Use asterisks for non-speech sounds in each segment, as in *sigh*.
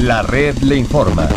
La red le informa.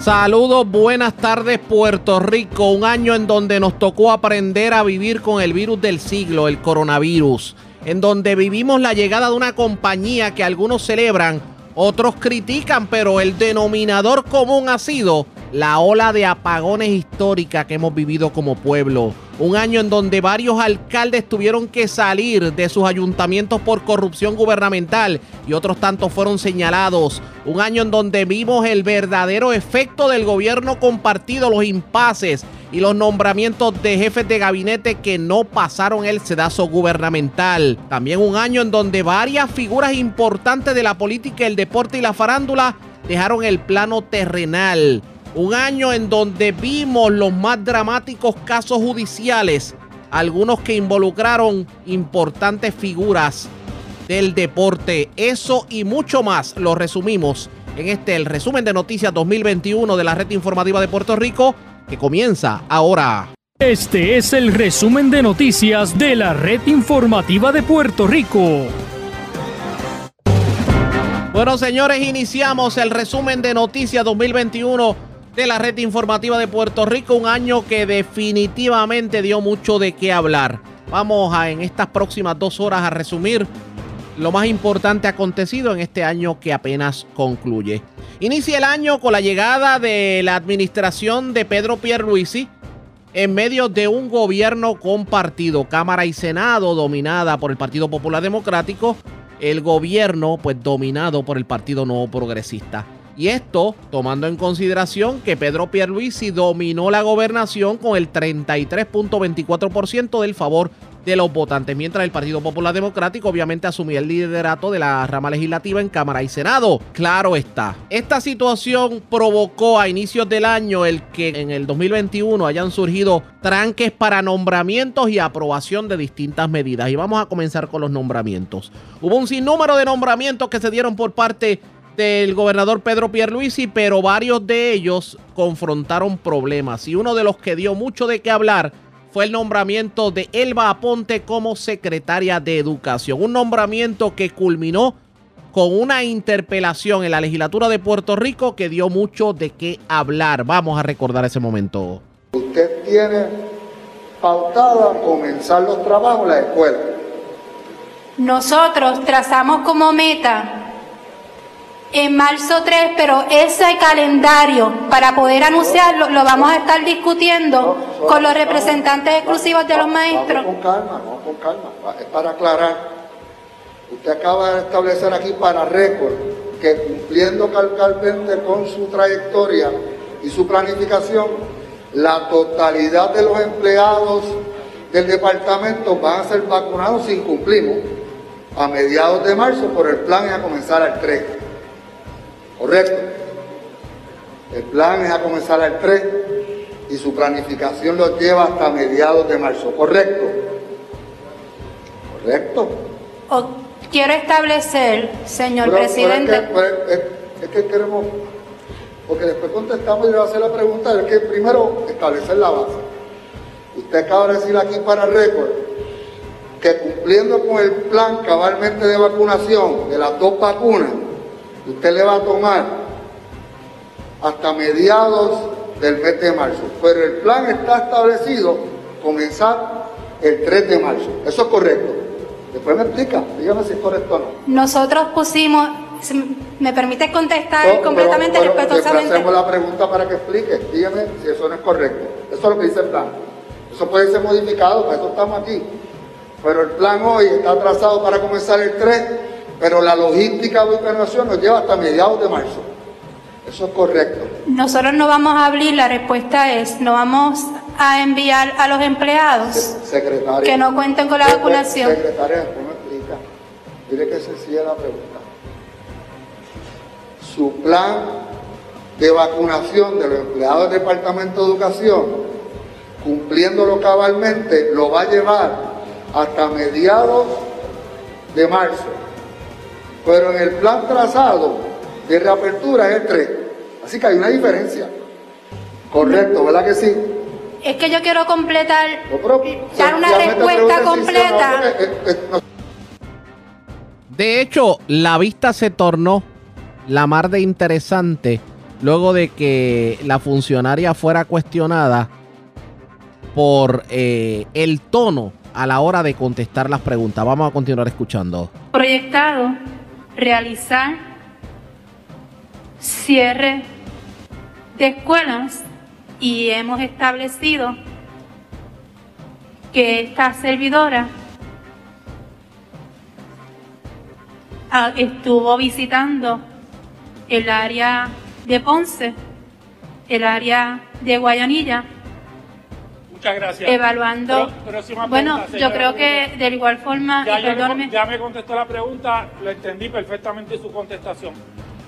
Saludos, buenas tardes Puerto Rico, un año en donde nos tocó aprender a vivir con el virus del siglo, el coronavirus, en donde vivimos la llegada de una compañía que algunos celebran, otros critican, pero el denominador común ha sido la ola de apagones histórica que hemos vivido como pueblo. Un año en donde varios alcaldes tuvieron que salir de sus ayuntamientos por corrupción gubernamental y otros tantos fueron señalados. Un año en donde vimos el verdadero efecto del gobierno compartido, los impases y los nombramientos de jefes de gabinete que no pasaron el sedazo gubernamental. También un año en donde varias figuras importantes de la política, el deporte y la farándula dejaron el plano terrenal. Un año en donde vimos los más dramáticos casos judiciales, algunos que involucraron importantes figuras del deporte. Eso y mucho más lo resumimos en este el resumen de noticias 2021 de la red informativa de Puerto Rico que comienza ahora. Este es el resumen de noticias de la red informativa de Puerto Rico. Bueno, señores, iniciamos el resumen de noticias 2021 de la red informativa de Puerto Rico, un año que definitivamente dio mucho de qué hablar. Vamos a en estas próximas dos horas a resumir lo más importante acontecido en este año que apenas concluye. Inicia el año con la llegada de la administración de Pedro Pierluisi en medio de un gobierno compartido, Cámara y Senado dominada por el Partido Popular Democrático, el gobierno pues dominado por el Partido Nuevo Progresista. Y esto tomando en consideración que Pedro Pierluisi dominó la gobernación con el 33.24% del favor de los votantes, mientras el Partido Popular Democrático obviamente asumía el liderato de la rama legislativa en Cámara y Senado. Claro está. Esta situación provocó a inicios del año el que en el 2021 hayan surgido tranques para nombramientos y aprobación de distintas medidas. Y vamos a comenzar con los nombramientos. Hubo un sinnúmero de nombramientos que se dieron por parte del gobernador Pedro Pierluisi, pero varios de ellos confrontaron problemas. Y uno de los que dio mucho de qué hablar fue el nombramiento de Elba Aponte como secretaria de Educación. Un nombramiento que culminó con una interpelación en la legislatura de Puerto Rico que dio mucho de qué hablar. Vamos a recordar ese momento. Usted tiene pautado comenzar los trabajos en la escuela. Nosotros trazamos como meta en marzo 3, pero ese calendario para poder anunciarlo lo vamos a estar discutiendo con los representantes exclusivos de los maestros. Vamos con calma, vamos con calma. Es para aclarar. Usted acaba de establecer aquí para récord que cumpliendo calcalmente con su trayectoria y su planificación, la totalidad de los empleados del departamento van a ser vacunados si cumplimos a mediados de marzo, por el plan es a comenzar al 3. Correcto. El plan es a comenzar al 3 y su planificación lo lleva hasta mediados de marzo. Correcto. Correcto. quiero establecer, señor presidente. es, que, queremos, porque después contestamos y le va a hacer la pregunta, es que primero establecer la base. Usted acaba de decir aquí para récord que cumpliendo con el plan cabalmente de vacunación de las dos vacunas, usted le va a tomar hasta mediados del mes de marzo. Pero el plan está establecido comenzar el 3 de marzo. Eso es correcto. Después me explica, dígame si es correcto o no. Nosotros pusimos, ¿me permite contestar completamente pero, respetuosamente? hacemos la pregunta para que explique, dígame si eso no es correcto. Eso es lo que dice el plan. Eso puede ser modificado, para eso estamos aquí. Pero el plan hoy está trazado para comenzar el 3 pero la logística de internación nos lleva hasta mediados de marzo. Eso es correcto. Nosotros no vamos a abrir, la respuesta es, no vamos a enviar a los empleados secretaria, que no cuenten con la vacunación. Secretaria, ¿cómo me explica? Mire que sencilla la pregunta. Su plan de vacunación de los empleados del Departamento de Educación, cumpliéndolo cabalmente, lo va a llevar hasta mediados de marzo pero en el plan trazado de reapertura es el 3. Así que hay una diferencia. Correcto, ¿verdad que sí? Es que yo quiero completar, dar una respuesta completa. De hecho, la vista se tornó la mar de interesante luego de que la funcionaria fuera cuestionada por eh, el tono a la hora de contestar las preguntas. Vamos a continuar escuchando. Proyectado realizar cierre de escuelas y hemos establecido que esta servidora ah, estuvo visitando el área de Ponce, el área de Guayanilla. Muchas gracias. Evaluando. bueno, yo creo que de igual forma, ya, ya, me, contestó la pregunta, lo entendí perfectamente su contestación.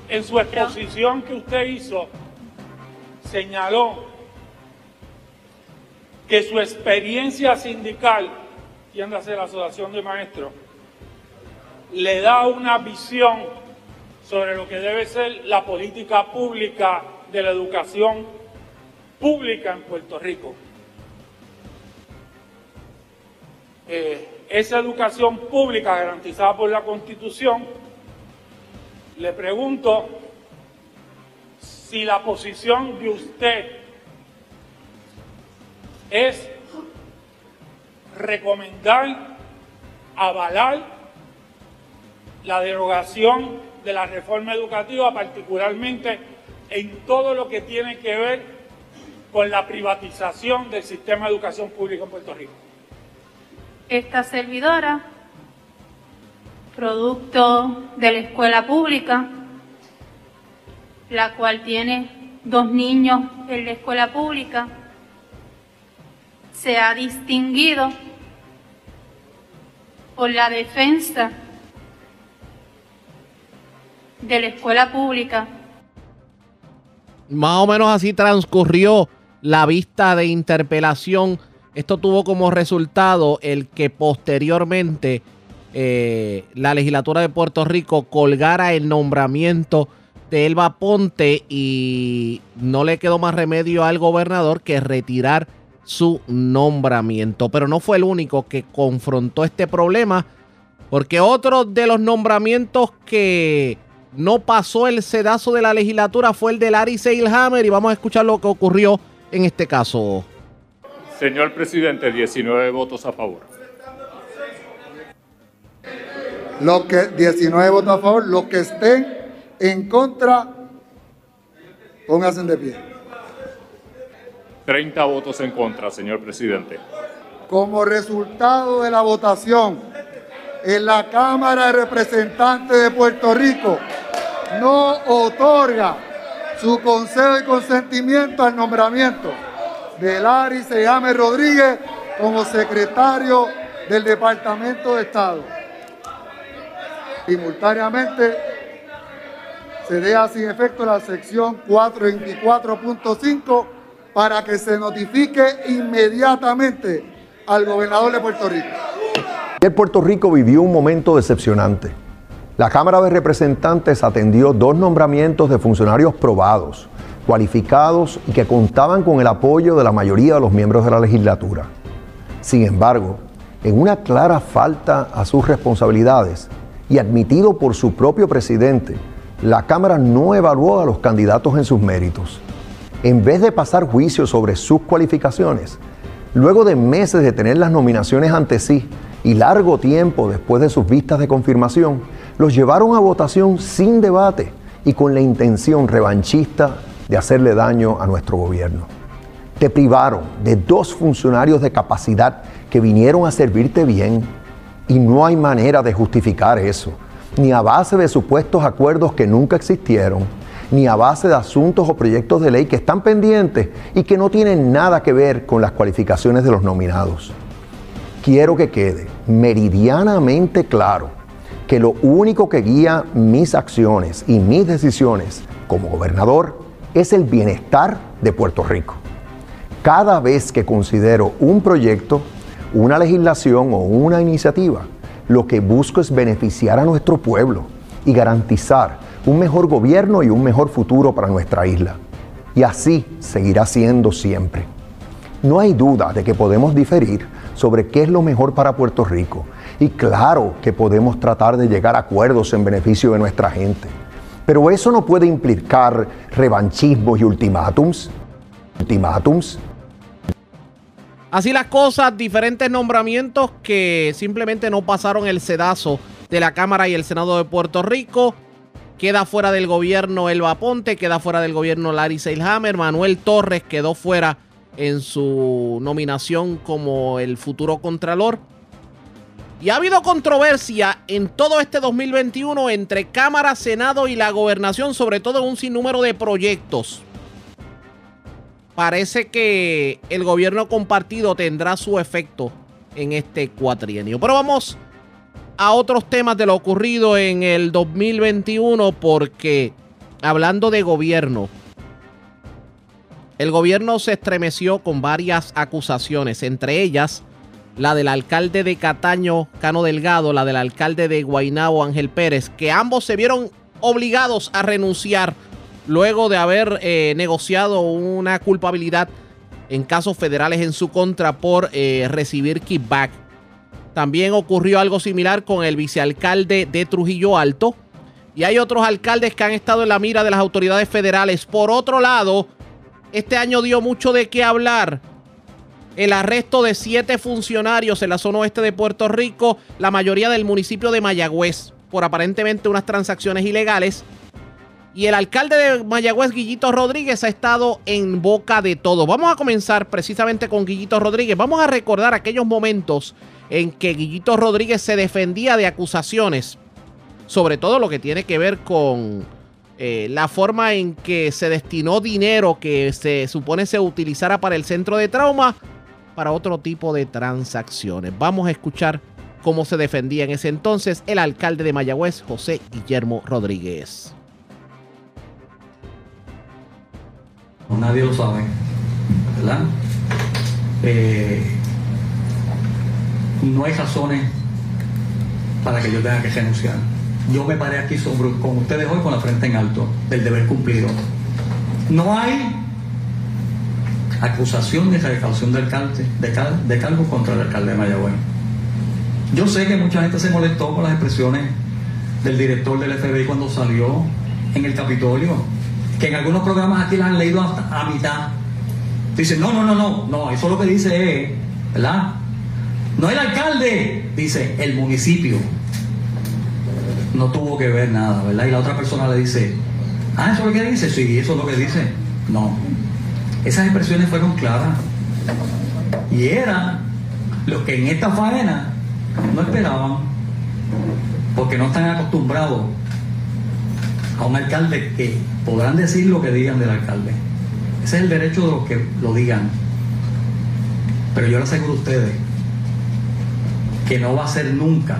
En su exposición que usted hizo, señaló que su experiencia sindical, tiéndase la Asociación de Maestros, le da una visión sobre lo que debe ser la política pública de la educación pública en Puerto Rico. Eh, esa educación pública garantizada por la Constitución, le pregunto si la posición de usted es recomendar, avalar la derogación de la reforma educativa, particularmente en todo lo que tiene que ver con la privatización del sistema de educación pública en Puerto Rico. Esta servidora, producto de la escuela pública, la cual tiene dos niños en la escuela pública, se ha distinguido por la defensa de la escuela pública. Más o menos así transcurrió la vista de interpelación. Esto tuvo como resultado el que posteriormente eh, la legislatura de Puerto Rico colgara el nombramiento de Elba Ponte y no le quedó más remedio al gobernador que retirar su nombramiento. Pero no fue el único que confrontó este problema, porque otro de los nombramientos que no pasó el sedazo de la legislatura fue el de Larry Seilhammer y vamos a escuchar lo que ocurrió en este caso. Señor presidente, 19 votos a favor. Los que 19 votos a favor, los que estén en contra, pónganse de pie. 30 votos en contra, señor presidente. Como resultado de la votación en la Cámara de Representantes de Puerto Rico, no otorga su consejo y consentimiento al nombramiento de Larry Seyame Rodríguez como secretario del Departamento de Estado. Simultáneamente, se deja sin efecto la sección 424.5 para que se notifique inmediatamente al gobernador de Puerto Rico. El Puerto Rico vivió un momento decepcionante la Cámara de Representantes atendió dos nombramientos de funcionarios probados, cualificados y que contaban con el apoyo de la mayoría de los miembros de la legislatura. Sin embargo, en una clara falta a sus responsabilidades y admitido por su propio presidente, la Cámara no evaluó a los candidatos en sus méritos. En vez de pasar juicio sobre sus cualificaciones, luego de meses de tener las nominaciones ante sí y largo tiempo después de sus vistas de confirmación, los llevaron a votación sin debate y con la intención revanchista de hacerle daño a nuestro gobierno. Te privaron de dos funcionarios de capacidad que vinieron a servirte bien y no hay manera de justificar eso, ni a base de supuestos acuerdos que nunca existieron, ni a base de asuntos o proyectos de ley que están pendientes y que no tienen nada que ver con las cualificaciones de los nominados. Quiero que quede meridianamente claro que lo único que guía mis acciones y mis decisiones como gobernador es el bienestar de Puerto Rico. Cada vez que considero un proyecto, una legislación o una iniciativa, lo que busco es beneficiar a nuestro pueblo y garantizar un mejor gobierno y un mejor futuro para nuestra isla. Y así seguirá siendo siempre. No hay duda de que podemos diferir sobre qué es lo mejor para Puerto Rico y claro que podemos tratar de llegar a acuerdos en beneficio de nuestra gente. Pero eso no puede implicar revanchismos y ultimátums. Ultimátums. Así las cosas, diferentes nombramientos que simplemente no pasaron el sedazo de la Cámara y el Senado de Puerto Rico. Queda fuera del gobierno Elba Ponte, queda fuera del gobierno Larry Seilhammer, Manuel Torres quedó fuera en su nominación como el futuro contralor. Y ha habido controversia en todo este 2021 entre Cámara, Senado y la gobernación, sobre todo un sinnúmero de proyectos. Parece que el gobierno compartido tendrá su efecto en este cuatrienio. Pero vamos a otros temas de lo ocurrido en el 2021 porque hablando de gobierno, el gobierno se estremeció con varias acusaciones, entre ellas la del alcalde de Cataño, Cano Delgado, la del alcalde de Guainabo, Ángel Pérez, que ambos se vieron obligados a renunciar luego de haber eh, negociado una culpabilidad en casos federales en su contra por eh, recibir kickback. También ocurrió algo similar con el vicealcalde de Trujillo Alto. Y hay otros alcaldes que han estado en la mira de las autoridades federales. Por otro lado, este año dio mucho de qué hablar. El arresto de siete funcionarios en la zona oeste de Puerto Rico, la mayoría del municipio de Mayagüez, por aparentemente unas transacciones ilegales. Y el alcalde de Mayagüez, Guillito Rodríguez, ha estado en boca de todo. Vamos a comenzar precisamente con Guillito Rodríguez. Vamos a recordar aquellos momentos en que Guillito Rodríguez se defendía de acusaciones, sobre todo lo que tiene que ver con eh, la forma en que se destinó dinero que se supone se utilizara para el centro de trauma para otro tipo de transacciones. Vamos a escuchar cómo se defendía en ese entonces el alcalde de Mayagüez, José Guillermo Rodríguez. Nadie lo sabe, ¿verdad? Eh, no hay razones para que yo tenga que renunciar yo me paré aquí sobre, con ustedes hoy con la frente en alto del deber cumplido. No hay acusación de recaudación de, alcalde, de, cargos contra el alcalde de Mayagüez. Yo sé que mucha gente se molestó con las expresiones del director del FBI cuando salió en el Capitolio, que en algunos programas aquí las han leído hasta a mitad. Dicen, no, no, no, no, no, eso lo que dice es, ¿verdad? No el alcalde, dice el municipio no tuvo que ver nada, ¿verdad? Y la otra persona le dice, ah, ¿eso es lo que dice? Sí, eso es lo que dice. No. Esas expresiones fueron claras. Y eran los que en esta faena no esperaban, porque no están acostumbrados a un alcalde que podrán decir lo que digan del alcalde. Ese es el derecho de los que lo digan. Pero yo les aseguro a ustedes que no va a ser nunca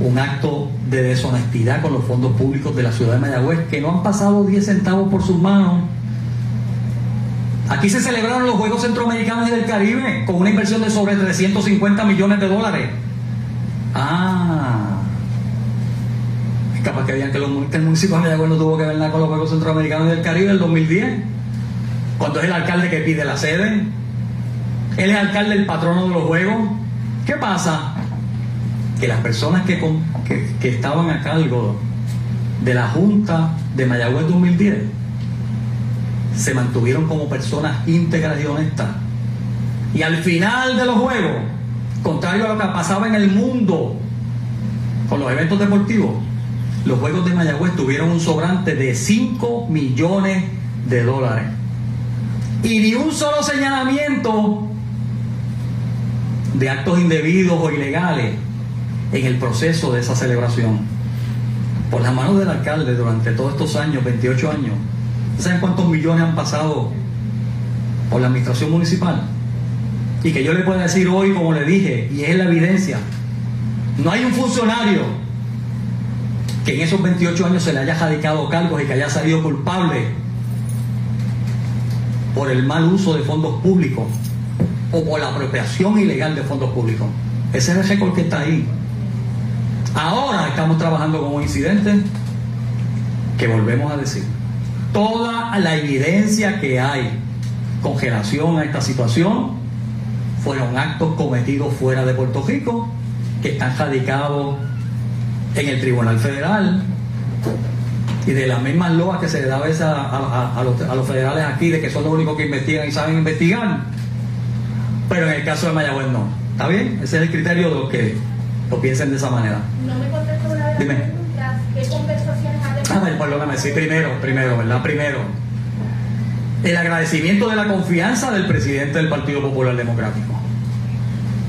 un acto de deshonestidad con los fondos públicos de la ciudad de Mayagüez, que no han pasado 10 centavos por sus manos. Aquí se celebraron los Juegos Centroamericanos y del Caribe con una inversión de sobre 350 millones de dólares. Ah, es capaz que vean que, el municipio de Mayagüez no tuvo que ver nada con los Juegos Centroamericanos y del Caribe del 2010, cuando es el alcalde que pide la sede. Él es alcalde, el patrono de los Juegos. ¿Qué pasa? que las personas que, que, estaban a cargo de la Junta de Mayagüez 2010 se mantuvieron como personas íntegras y honestas. Y al final de los juegos, contrario a lo que pasaba en el mundo con los eventos deportivos, los Juegos de Mayagüez tuvieron un sobrante de 5 millones de dólares. Y ni un solo señalamiento de actos indebidos o ilegales en el proceso de esa celebración. Por las manos del alcalde durante todos estos años, 28 años, ¿saben cuántos millones han pasado por la administración municipal? Y que yo le pueda decir hoy, como le dije, y es la evidencia, no hay un funcionario que en esos 28 años se le haya radicado cargos y que haya salido culpable por el mal uso de fondos públicos o por la apropiación ilegal de fondos públicos. Ese es el récord que está ahí. Ahora estamos trabajando con un incidente que volvemos a decir. Toda la evidencia que hay con relación a esta situación fueron actos cometidos fuera de Puerto Rico, que están radicados en el Tribunal Federal, y de las mismas loas que se le da a veces a, los, federales aquí, de que son los únicos que investigan y saben investigar, pero en el caso de Mayagüez no. ¿Está bien? Ese es el criterio de los que lo piensen de esa manera. No me una de Dime. ¿Qué conversaciones ha Ah, perdóname, sí, primero, primero, ¿verdad? Primero. El agradecimiento de la confianza del presidente del Partido Popular Democrático.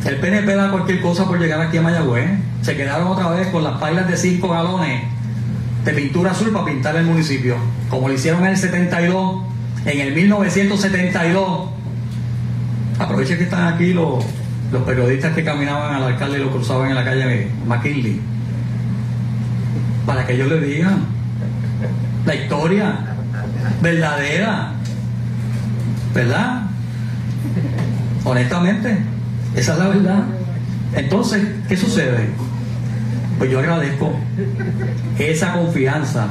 El PNP da cualquier cosa por llegar aquí a Mayagüez. Se quedaron otra vez con las pailas de 5 galones de pintura azul para pintar el municipio, como lo hicieron en el 72, en el 1972. Aprovechen que están aquí los, los periodistas que caminaban al alcalde y lo cruzaban en la calle McKinley, para que ellos le digan la historia verdadera, ¿verdad? Honestamente, esa es la verdad. Entonces, ¿qué sucede? Pues yo agradezco esa confianza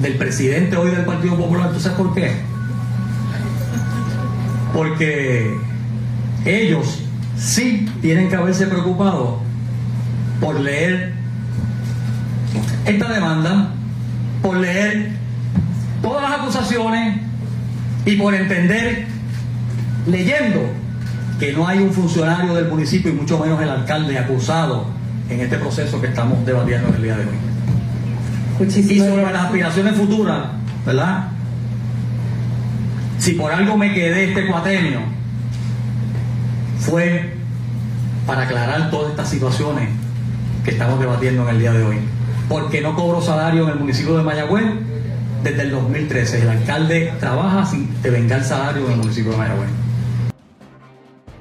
del presidente hoy del Partido Popular. ¿Tú sabes por qué? Porque ellos sí tienen que haberse preocupado por leer esta demanda, por leer todas las acusaciones y por entender, leyendo, que no hay un funcionario del municipio y mucho menos el alcalde acusado en este proceso que estamos debatiendo en el día de hoy. y sobre las aspiraciones futuras, ¿verdad? Si por algo me quedé este cuatenio, fue para aclarar todas estas situaciones que estamos debatiendo en el día de hoy. Porque no cobro salario en el municipio de Mayagüez desde el 2013. El alcalde trabaja sin devengar salario en el municipio de Mayagüez.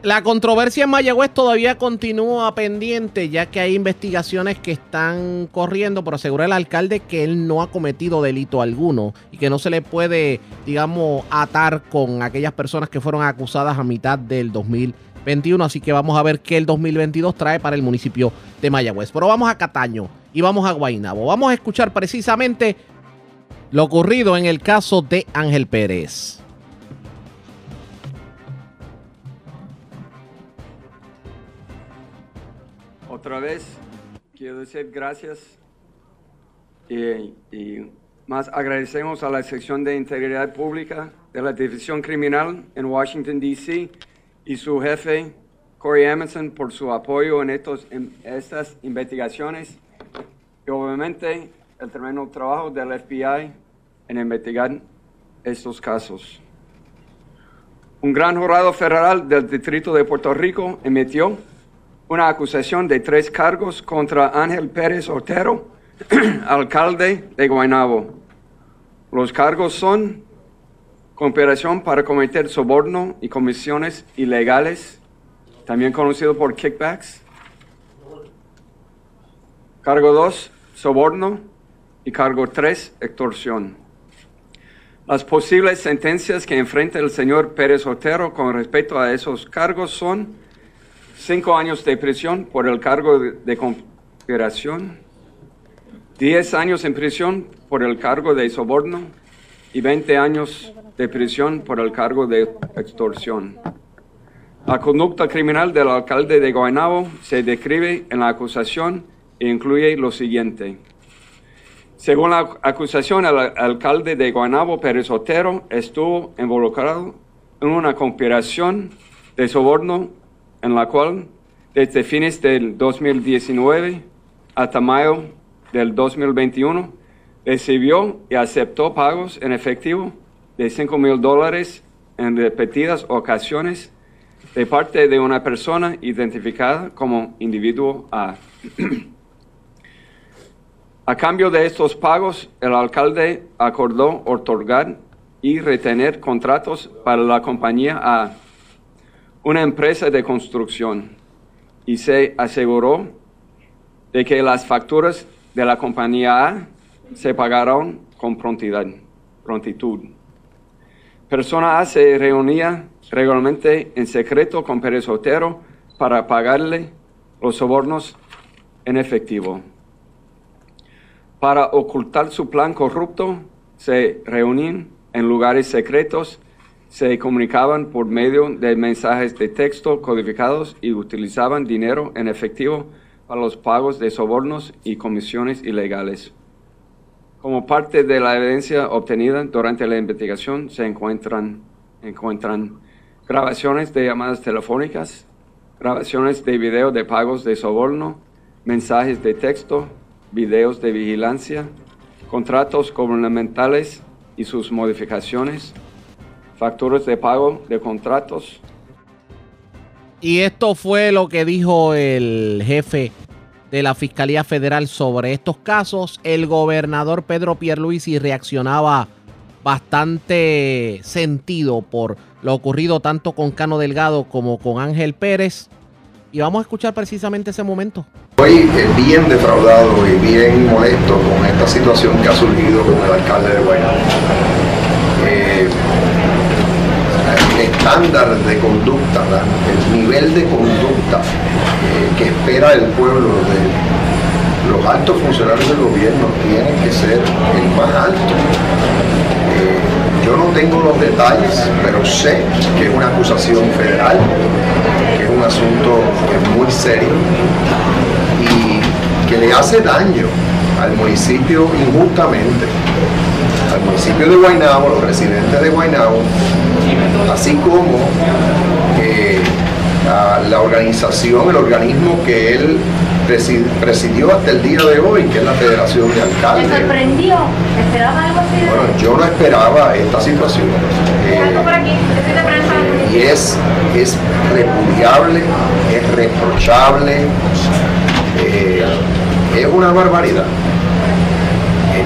La controversia en Mayagüez todavía continúa pendiente, ya que hay investigaciones que están corriendo por asegurar al alcalde que él no ha cometido delito alguno y que no se le puede, digamos, atar con aquellas personas que fueron acusadas a mitad del 2021. Así que vamos a ver qué el 2022 trae para el municipio de Mayagüez. Pero vamos a Cataño y vamos a Guaynabo. Vamos a escuchar precisamente lo ocurrido en el caso de Ángel Pérez. otra vez quiero decir gracias y, más agradecemos a la sección de integridad pública de la División Criminal en Washington, D.C. y su jefe, Corey Emerson, por su apoyo en, estos, en estas investigaciones y obviamente el tremendo trabajo del FBI en investigar estos casos. Un gran jurado federal del Distrito de Puerto Rico emitió una acusación de tres cargos contra Ángel Pérez Otero, *clears throat* alcalde de Guaynabo. Los cargos son cooperación para cometer soborno y comisiones ilegales, también conocido por kickbacks. Cargo 2, soborno. Y cargo 3, extorsión. Las posibles sentencias que enfrenta el señor Pérez Otero con respecto a esos cargos son cinco años de prisión por el cargo de, conspiración, diez años en prisión por el cargo de soborno y veinte años de prisión por el cargo de extorsión. La conducta criminal del alcalde de Guaynabo se describe en la acusación e incluye lo siguiente. Según la acusación, el alcalde de Guaynabo, Pérez Otero, estuvo involucrado en una conspiración de soborno en la cual desde fines del 2019 hasta mayo del 2021 recibió y aceptó pagos en efectivo de 5 mil dólares en repetidas ocasiones de parte de una persona identificada como individuo A. A cambio de estos pagos, el alcalde acordó otorgar y retener contratos para la compañía A una empresa de construcción y se aseguró de que las facturas de la compañía A se pagaron con prontitud. Persona A se reunía regularmente en secreto con Pérez Otero para pagarle los sobornos en efectivo. Para ocultar su plan corrupto, se reunían en lugares secretos se comunicaban por medio de mensajes de texto codificados y utilizaban dinero en efectivo para los pagos de sobornos y comisiones ilegales. Como parte de la evidencia obtenida durante la investigación se encuentran, encuentran grabaciones de llamadas telefónicas, grabaciones de video de pagos de soborno, mensajes de texto, videos de vigilancia, contratos gubernamentales y sus modificaciones, facturas de pago de contratos. Y esto fue lo que dijo el jefe de la Fiscalía Federal sobre estos casos. El gobernador Pedro Pierluisi reaccionaba bastante sentido por lo ocurrido tanto con Cano Delgado como con Ángel Pérez. Y vamos a escuchar precisamente ese momento. Estoy eh, bien defraudado y bien molesto con esta situación que ha surgido con el alcalde de Guaynabo. Eh, el estándar de conducta, el nivel de conducta eh, que espera el pueblo de los altos funcionarios del gobierno tiene que ser el más alto. yo no tengo los detalles, pero sé que es una acusación federal, que es un asunto muy serio y que le hace daño al municipio injustamente, al municipio de Guaynabo, los residentes de Guaynabo, así como eh, a la organización, el organismo que él presidió hasta el día de hoy, que es la Federación de Alcaldes. ¿Te sorprendió? ¿Esperaba algo así? Bueno, yo no esperaba esta situación. Eh, y es, es repudiable, es reprochable, eh, es una barbaridad.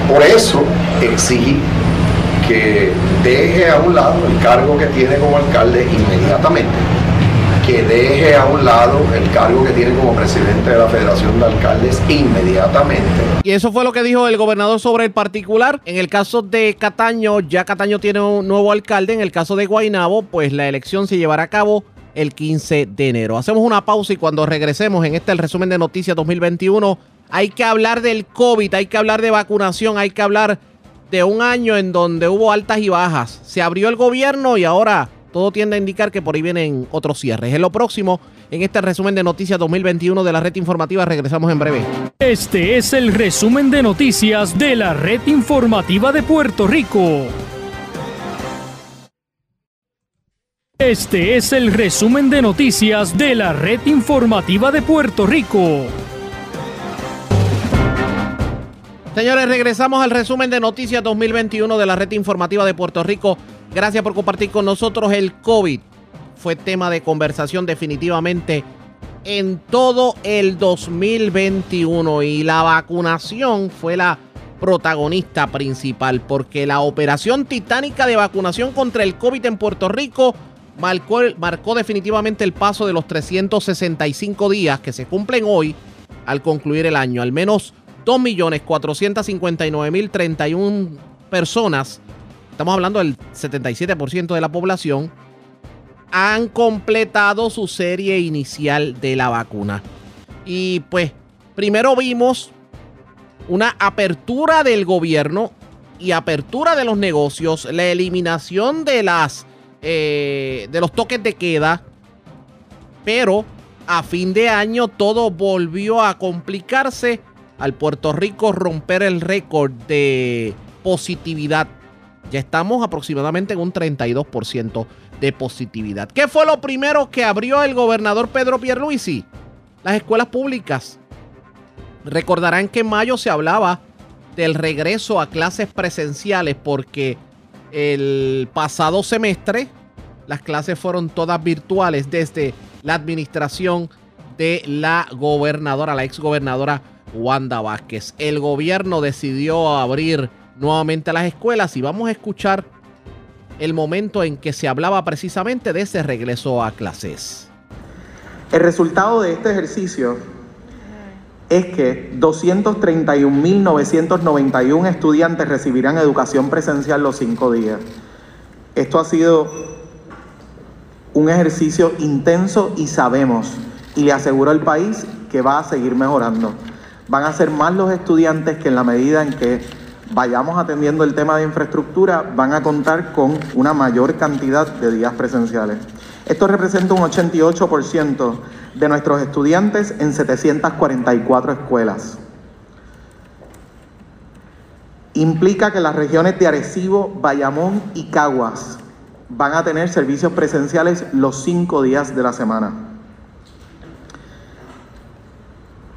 Por eso exigí que deje a un lado el cargo que tiene como alcalde inmediatamente, que deje a un lado el cargo que tiene como presidente de la Federación de Alcaldes inmediatamente. Y eso fue lo que dijo el gobernador sobre el particular. En el caso de Cataño, ya Cataño tiene un nuevo alcalde. En el caso de Guainabo, pues la elección se llevará a cabo el 15 de enero. Hacemos una pausa y cuando regresemos en este el resumen de noticias 2021, hay que hablar del COVID, hay que hablar de vacunación, hay que hablar de un año en donde hubo altas y bajas. Se abrió el gobierno y ahora todo tiende a indicar que por ahí vienen otros cierres. En lo próximo, en este resumen de noticias 2021 de la red informativa, regresamos en breve. Este es el resumen de noticias de la red informativa de Puerto Rico. Este es el resumen de noticias de la red informativa de Puerto Rico. Señores, regresamos al resumen de noticias 2021 de la red informativa de Puerto Rico. Gracias por compartir con nosotros el COVID. Fue tema de conversación definitivamente en todo el 2021 y la vacunación fue la protagonista principal porque la operación titánica de vacunación contra el COVID en Puerto Rico marcó, marcó definitivamente el paso de los 365 días que se cumplen hoy al concluir el año. Al menos 2.459.031 personas, estamos hablando del 77% de la población, han completado su serie inicial de la vacuna. Y pues, primero vimos una apertura del gobierno y apertura de los negocios, la eliminación de las eh, de los toques de queda, pero a fin de año todo volvió a complicarse al Puerto Rico romper el récord de positividad. Ya estamos aproximadamente en un 32% de positividad. ¿Qué fue lo primero que abrió el gobernador Pedro Pierluisi? Las escuelas públicas. Recordarán que en mayo se hablaba del regreso a clases presenciales porque el pasado semestre las clases fueron todas virtuales desde la administración de la gobernadora, la ex gobernadora Wanda Vázquez. El gobierno decidió abrir nuevamente las escuelas y vamos a escuchar el momento en que se hablaba precisamente de ese regreso a clases. El resultado de este ejercicio es que 231.991 estudiantes recibirán educación presencial los cinco días. Esto ha sido un ejercicio intenso y sabemos, y le aseguro al país que va a seguir mejorando van a ser más los estudiantes que en la medida en que vayamos atendiendo el tema de infraestructura, van a contar con una mayor cantidad de días presenciales. Esto representa un 88% de nuestros estudiantes en 744 escuelas. implica que las regiones de Arecibo, Bayamón y Caguas van a tener servicios presenciales los cinco días de la semana.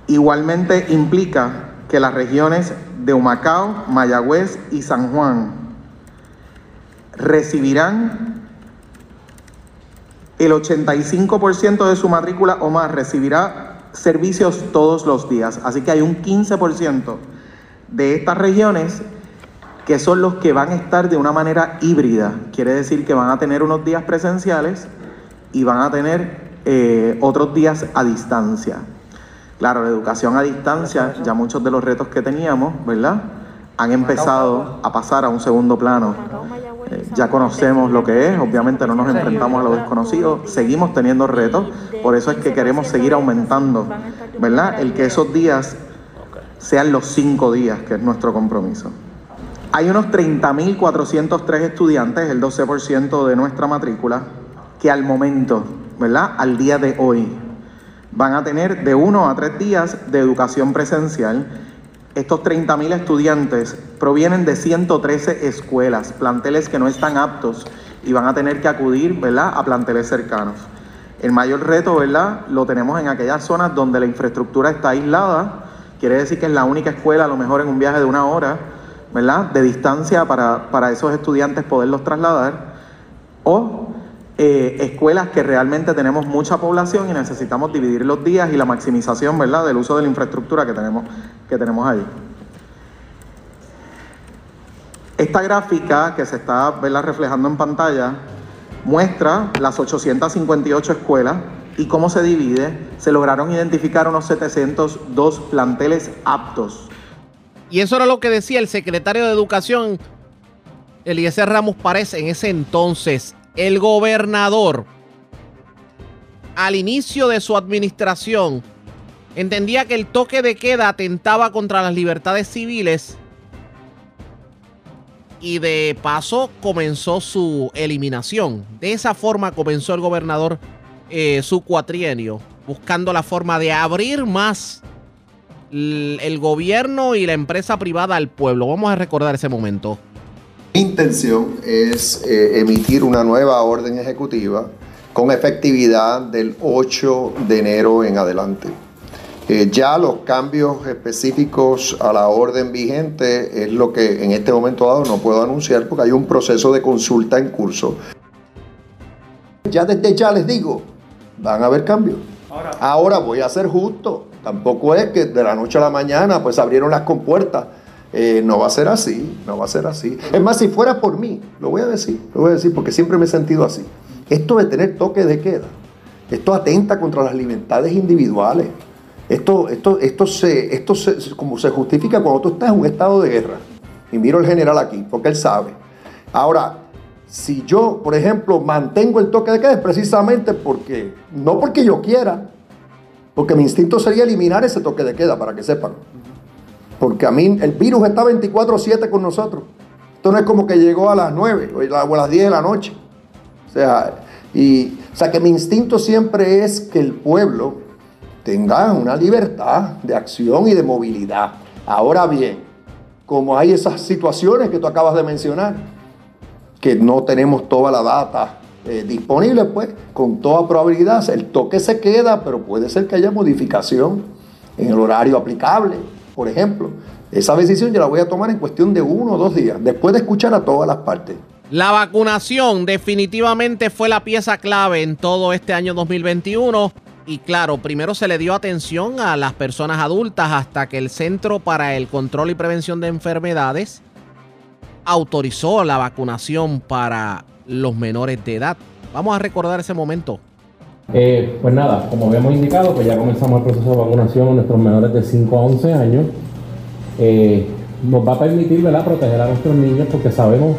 Igualmente implica que las regiones de Humacao, Mayagüez y San Juan recibirán el 85% de su matrícula o más recibirá servicios todos los días. Así que hay un 15% de estas regiones que son los que van a estar de una manera híbrida. Quiere decir que van a tener unos días presenciales y van a tener eh, otros días a distancia. Claro, la educación a distancia, ya muchos de los retos que teníamos, ¿verdad? Han empezado a pasar a un segundo plano. Eh, ya conocemos lo que es, obviamente no nos enfrentamos a lo desconocido, seguimos teniendo retos, por eso es que queremos seguir aumentando, ¿verdad? El que esos días sean los cinco días, que es nuestro compromiso. Hay unos 30.403 estudiantes, el 12% de nuestra matrícula, que al momento, ¿verdad? Al día de hoy, van a tener de uno a tres días de educación presencial. Estos 30.000 estudiantes provienen de 113 escuelas, planteles que no están aptos y van a tener que acudir, ¿verdad? A planteles cercanos. El mayor reto, ¿verdad? Lo tenemos en aquellas zonas donde la infraestructura está aislada. Quiere decir que es la única escuela, a lo mejor en un viaje de una hora, ¿verdad? De distancia para, para esos estudiantes poderlos trasladar. O eh, escuelas que realmente tenemos mucha población y necesitamos dividir los días y la maximización, ¿verdad? Del uso de la infraestructura que tenemos, que tenemos ahí. Esta gráfica que se está ¿verdad? reflejando en pantalla muestra las 858 escuelas y cómo se divide. Se lograron identificar unos 702 planteles aptos y eso era lo que decía el secretario de Educación, Eliezer Ramos Párez, en ese entonces. El gobernador, al inicio de su administración, entendía que el toque de queda atentaba contra las libertades civiles y de paso comenzó su eliminación. De esa forma comenzó el gobernador eh, su cuatrienio, buscando la forma de abrir más el gobierno y la empresa privada al pueblo. Vamos a recordar ese momento. Intención es eh, emitir una nueva orden ejecutiva con efectividad del 8 de enero en adelante. Eh, ya los cambios específicos a la orden vigente es lo que en este momento dado no puedo anunciar porque hay un proceso de consulta en curso. Ya desde ya les digo, van a haber cambios. Ahora voy a ser justo. Tampoco es que de la noche a la mañana pues abrieron las compuertas. Eh, no va a ser así, no va a ser así. Es más, si fuera por mí, lo voy a decir, lo voy a decir porque siempre me he sentido así. Esto de tener toque de queda, esto atenta contra las libertades individuales. Esto, esto, esto, se, esto se, como se justifica cuando tú estás en un estado de guerra. Y miro al general aquí, porque él sabe. Ahora, si yo, por ejemplo, mantengo el toque de queda, es precisamente porque, no porque yo quiera, porque mi instinto sería eliminar ese toque de queda, para que sepan. Porque a mí el virus está 24/7 con nosotros. Esto no es como que llegó a las 9 o a las 10 de la noche. O sea, y, o sea, que mi instinto siempre es que el pueblo tenga una libertad de acción y de movilidad. Ahora bien, como hay esas situaciones que tú acabas de mencionar, que no tenemos toda la data eh, disponible, pues con toda probabilidad el toque se queda, pero puede ser que haya modificación en el horario aplicable, por ejemplo. Esa decisión yo la voy a tomar en cuestión de uno o dos días, después de escuchar a todas las partes. La vacunación definitivamente fue la pieza clave en todo este año 2021. Y claro, primero se le dio atención a las personas adultas hasta que el Centro para el Control y Prevención de Enfermedades autorizó la vacunación para los menores de edad. Vamos a recordar ese momento. Eh, pues nada, como habíamos indicado, pues ya comenzamos el proceso de vacunación a nuestros menores de 5 a 11 años. Eh, nos va a permitir ¿verdad? proteger a nuestros niños porque sabemos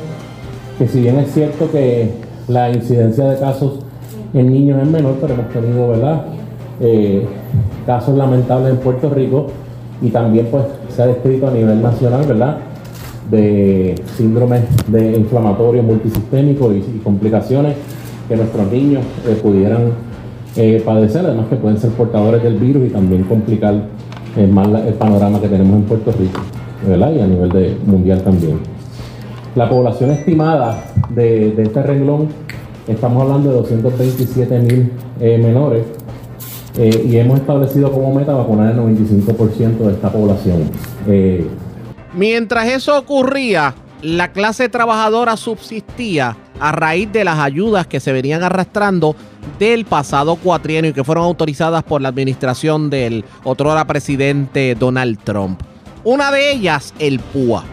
que si bien es cierto que la incidencia de casos en niños es menor, pero hemos tenido ¿verdad? Eh, casos lamentables en Puerto Rico y también pues se ha descrito a nivel nacional, ¿verdad? de síndromes de inflamatorios multisistémicos y, complicaciones que nuestros niños pudieran eh, padecer, además que pueden ser portadores del virus y también complicar eh, más el panorama que tenemos en Puerto Rico. Y a nivel de mundial también. La población estimada de, de este renglón, estamos hablando de 227 mil eh, menores y hemos establecido como meta vacunar el 95% de esta población. Mientras eso ocurría, la clase trabajadora subsistía a raíz de las ayudas que se venían arrastrando del pasado cuatrienio y que fueron autorizadas por la administración del otrora presidente Donald Trump. Una de ellas, el PUA.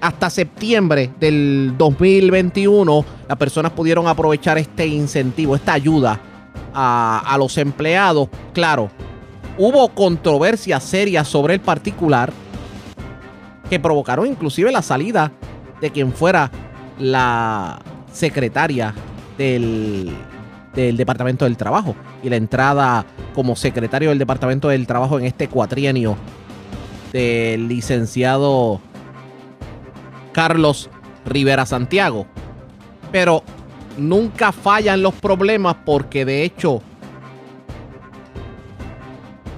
Hasta septiembre del 2021, las personas pudieron aprovechar este incentivo, esta ayuda a, a los empleados. Claro, hubo controversias serias sobre el particular que provocaron inclusive la salida de quien fuera la secretaria del, del Departamento del Trabajo y la entrada como secretario del Departamento del Trabajo en este cuatrienio del licenciado Carlos Rivera Santiago. Pero nunca fallan los problemas porque de hecho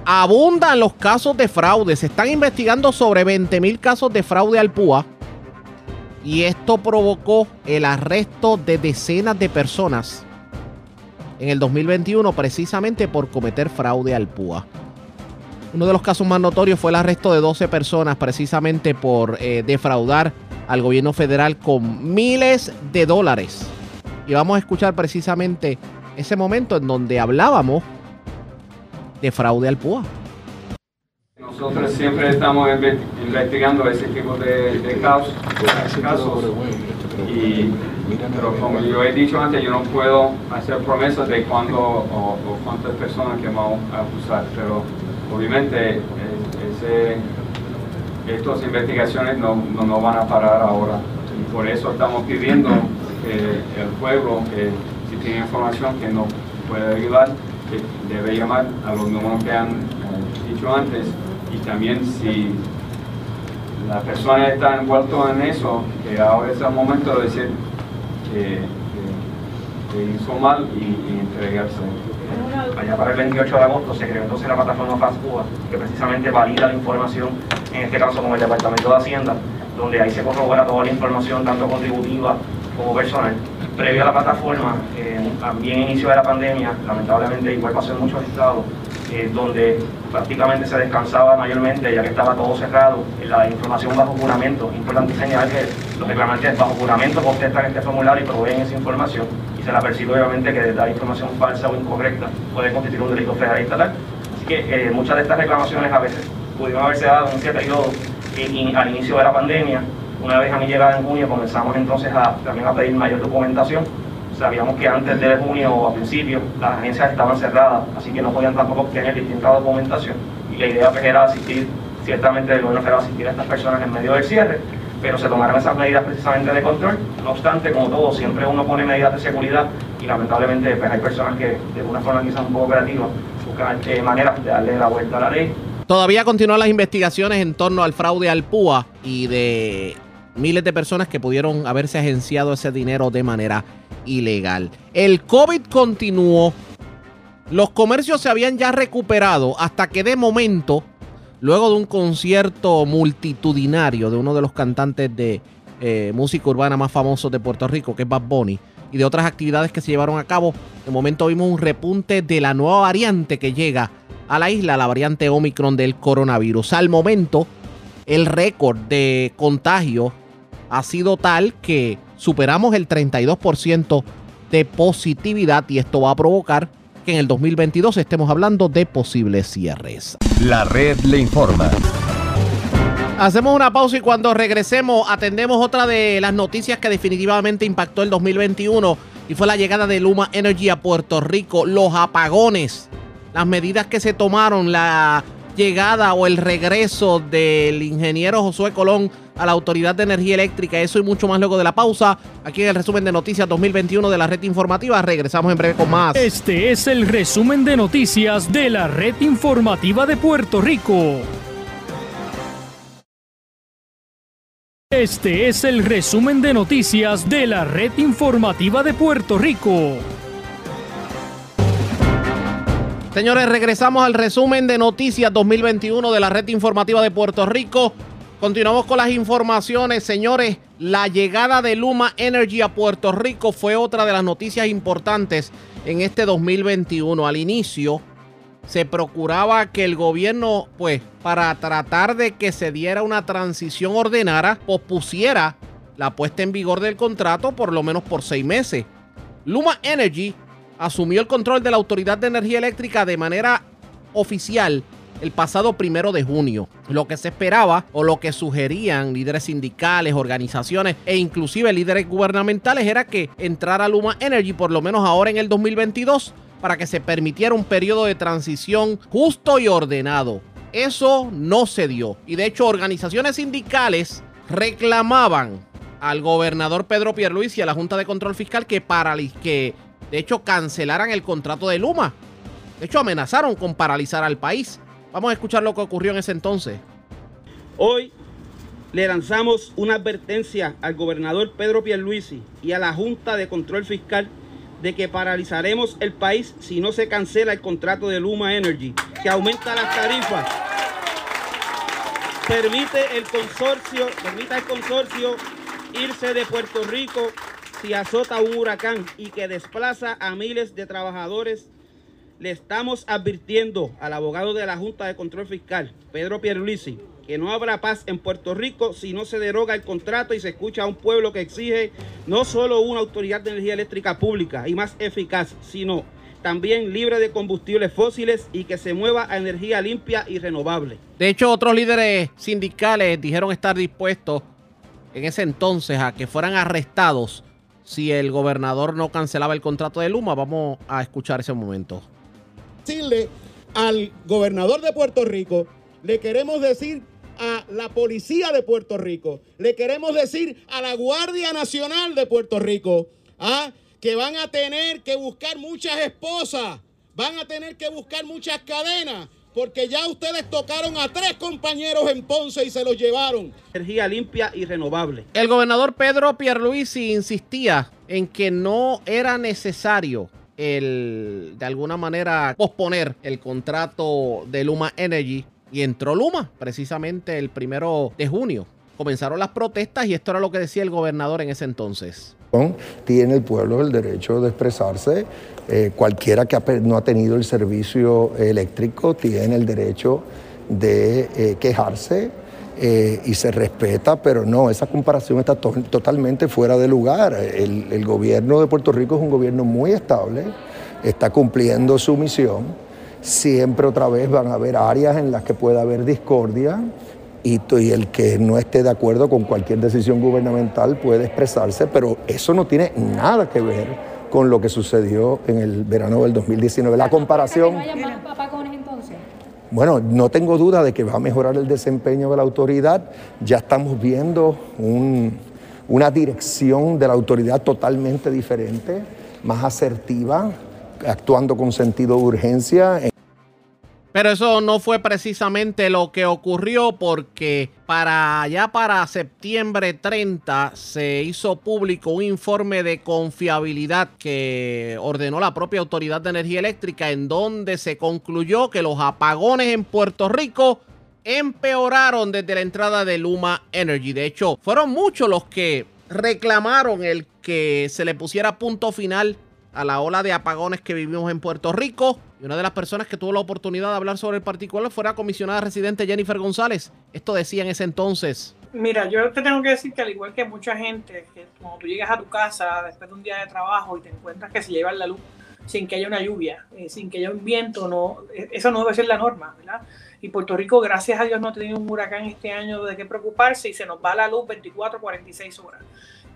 abundan los casos de fraude. Se están investigando sobre 20 mil casos de fraude al PUA. Y esto provocó el arresto de decenas de personas en el 2021 precisamente por cometer fraude al PUA. Uno de los casos más notorios fue el arresto de 12 personas precisamente por eh, defraudar al gobierno federal con miles de dólares. Y vamos a escuchar precisamente ese momento en donde hablábamos de fraude al PUA. Nosotros siempre estamos inve- investigando ese tipo de, casos, casos pero como yo he dicho antes, yo no puedo hacer promesas de cuándo o, cuántas personas que vamos a acusar, pero obviamente eh, ese, estas investigaciones no, no, van a parar ahora por eso estamos pidiendo que el pueblo, que si tiene información que no puede ayudar, debe llamar a los números que han dicho antes y también si la persona está envuelta en eso, que ahora es el momento de decir que, que- hizo mal y, entregarse. Allá para el 28 de agosto se creó entonces la plataforma Fast Cuba, que precisamente valida la información, en este caso con el Departamento de Hacienda, donde ahí se corrobora toda la información, tanto contributiva como personal. Previo a la plataforma, eh, también inicio de la pandemia, lamentablemente igual pasó en muchos estados, eh, donde prácticamente se descansaba mayormente, ya que estaba todo cerrado, la información bajo juramento. Importante señalar que los reclamantes bajo juramento contestan este formulario y proveen esa información y se la percibe obviamente que dar información falsa o incorrecta puede constituir un delito federal estatal. Así que eh, muchas de estas reclamaciones a veces pudieron haberse dado en cierto periodo al inicio de la pandemia. Una vez a mi llegada en junio comenzamos entonces a, también a pedir mayor documentación. Sabíamos que antes de junio o a principios las agencias estaban cerradas, así que no podían tampoco obtener distinta documentación. Y la idea pues, era asistir, ciertamente el gobierno federal asistir a estas personas en medio del cierre, pero se tomaron esas medidas precisamente de control. No obstante, como todo, siempre uno pone medidas de seguridad y lamentablemente pues, hay personas que de una forma quizás un poco operativa buscan eh, maneras de darle la vuelta a la ley Todavía continúan las investigaciones en torno al fraude al PUA y de miles de personas que pudieron haberse agenciado ese dinero de manera ilegal. El COVID continuó. Los comercios se habían ya recuperado hasta que de momento, luego de un concierto multitudinario de uno de los cantantes de eh, música urbana más famosos de Puerto Rico, que es Bad Bunny, y de otras actividades que se llevaron a cabo, de momento vimos un repunte de la nueva variante que llega a la isla, la variante Omicron del coronavirus. Al momento, el récord de contagio ha sido tal que superamos el 32% de positividad y esto va a provocar que en el 2022 estemos hablando de posibles cierres. La red le informa. Hacemos una pausa y cuando regresemos atendemos otra de las noticias que definitivamente impactó el 2021 y fue la llegada de Luma Energy a Puerto Rico, los apagones, las medidas que se tomaron, la llegada o el regreso del ingeniero Josué Colón a la Autoridad de Energía Eléctrica, eso y mucho más luego de la pausa, aquí en el resumen de noticias 2021 de la red informativa, regresamos en breve con más. Este es el resumen de noticias de la red informativa de Puerto Rico. Este es el resumen de noticias de la red informativa de Puerto Rico. Señores, regresamos al resumen de noticias 2021 de la red informativa de Puerto Rico. Continuamos con las informaciones, señores. La llegada de Luma Energy a Puerto Rico fue otra de las noticias importantes en este 2021. Al inicio se procuraba que el gobierno, pues, para tratar de que se diera una transición ordenada, pospusiera la puesta en vigor del contrato por lo menos por seis meses. Luma Energy asumió el control de la Autoridad de Energía Eléctrica de manera oficial el pasado primero de junio. Lo que se esperaba o lo que sugerían líderes sindicales, organizaciones e inclusive líderes gubernamentales era que entrara Luma Energy por lo menos ahora en el 2022 para que se permitiera un periodo de transición justo y ordenado. Eso no se dio y de hecho organizaciones sindicales reclamaban al gobernador Pedro Pierluisi y a la Junta de Control Fiscal que, que de hecho cancelaran el contrato de Luma. De hecho amenazaron con paralizar al país. Vamos a escuchar lo que ocurrió en ese entonces. Hoy le lanzamos una advertencia al gobernador Pedro Pierluisi y a la Junta de Control Fiscal de que paralizaremos el país si no se cancela el contrato de Luma Energy, que aumenta las tarifas. Permite el consorcio, permita el consorcio irse de Puerto Rico si azota un huracán y que desplaza a miles de trabajadores le estamos advirtiendo al abogado de la Junta de Control Fiscal, Pedro Pierluisi, que no habrá paz en Puerto Rico si no se deroga el contrato y se escucha a un pueblo que exige no solo una autoridad de energía eléctrica pública y más eficaz, sino también libre de combustibles fósiles y que se mueva a energía limpia y renovable. De hecho, otros líderes sindicales dijeron estar dispuestos en ese entonces a que fueran arrestados si el gobernador no cancelaba el contrato de Luma. Vamos a escuchar ese momento decirle al gobernador de Puerto Rico, le queremos decir a la policía de Puerto Rico, le queremos decir a la Guardia Nacional de Puerto Rico, ¿ah? que van a tener que buscar muchas esposas, van a tener que buscar muchas cadenas, porque ya ustedes tocaron a tres compañeros en Ponce y se los llevaron. Energía limpia y renovable. El gobernador Pedro Pierluisi insistía en que no era necesario el, de alguna manera, posponer el contrato de Luma Energy y entró Luma precisamente el primero de junio. Comenzaron las protestas y esto era lo que decía el gobernador en ese entonces. Tiene el pueblo el derecho de expresarse. Eh, cualquiera que no ha tenido el servicio eléctrico tiene el derecho de eh, quejarse eh, y se respeta, pero no, esa comparación está totalmente fuera de lugar. El, gobierno de Puerto Rico es un gobierno muy estable, está cumpliendo su misión. Siempre otra vez van a haber áreas en las que pueda haber discordia y, y el que no esté de acuerdo con cualquier decisión gubernamental puede expresarse, pero eso no tiene nada que ver con lo que sucedió en el verano del 2019. La comparación... Bueno, no tengo duda de que va a mejorar el desempeño de la autoridad. Ya estamos viendo una dirección de la autoridad totalmente diferente, más asertiva, actuando con sentido de urgencia. Pero eso no fue precisamente lo que ocurrió porque para ya para septiembre 30 se hizo público un informe de confiabilidad que ordenó la propia Autoridad de Energía Eléctrica en donde se concluyó que los apagones en Puerto Rico empeoraron desde la entrada de Luma Energy. De hecho, fueron muchos los que reclamaron el que se le pusiera punto final a la ola de apagones que vivimos en Puerto Rico. Y una de las personas que tuvo la oportunidad de hablar sobre el particular fue la comisionada residente Jennifer González. Esto decía en ese entonces. Mira, yo te tengo que decir que al igual que mucha gente, que cuando tú llegas a tu casa después de un día de trabajo y te encuentras que se lleva la luz sin que haya una lluvia, eh, sin que haya un viento, no, e, eso no debe ser la norma, ¿verdad? Y Puerto Rico, gracias a Dios, no ha tenido un huracán este año de qué preocuparse y se nos va la luz 24, 46 horas.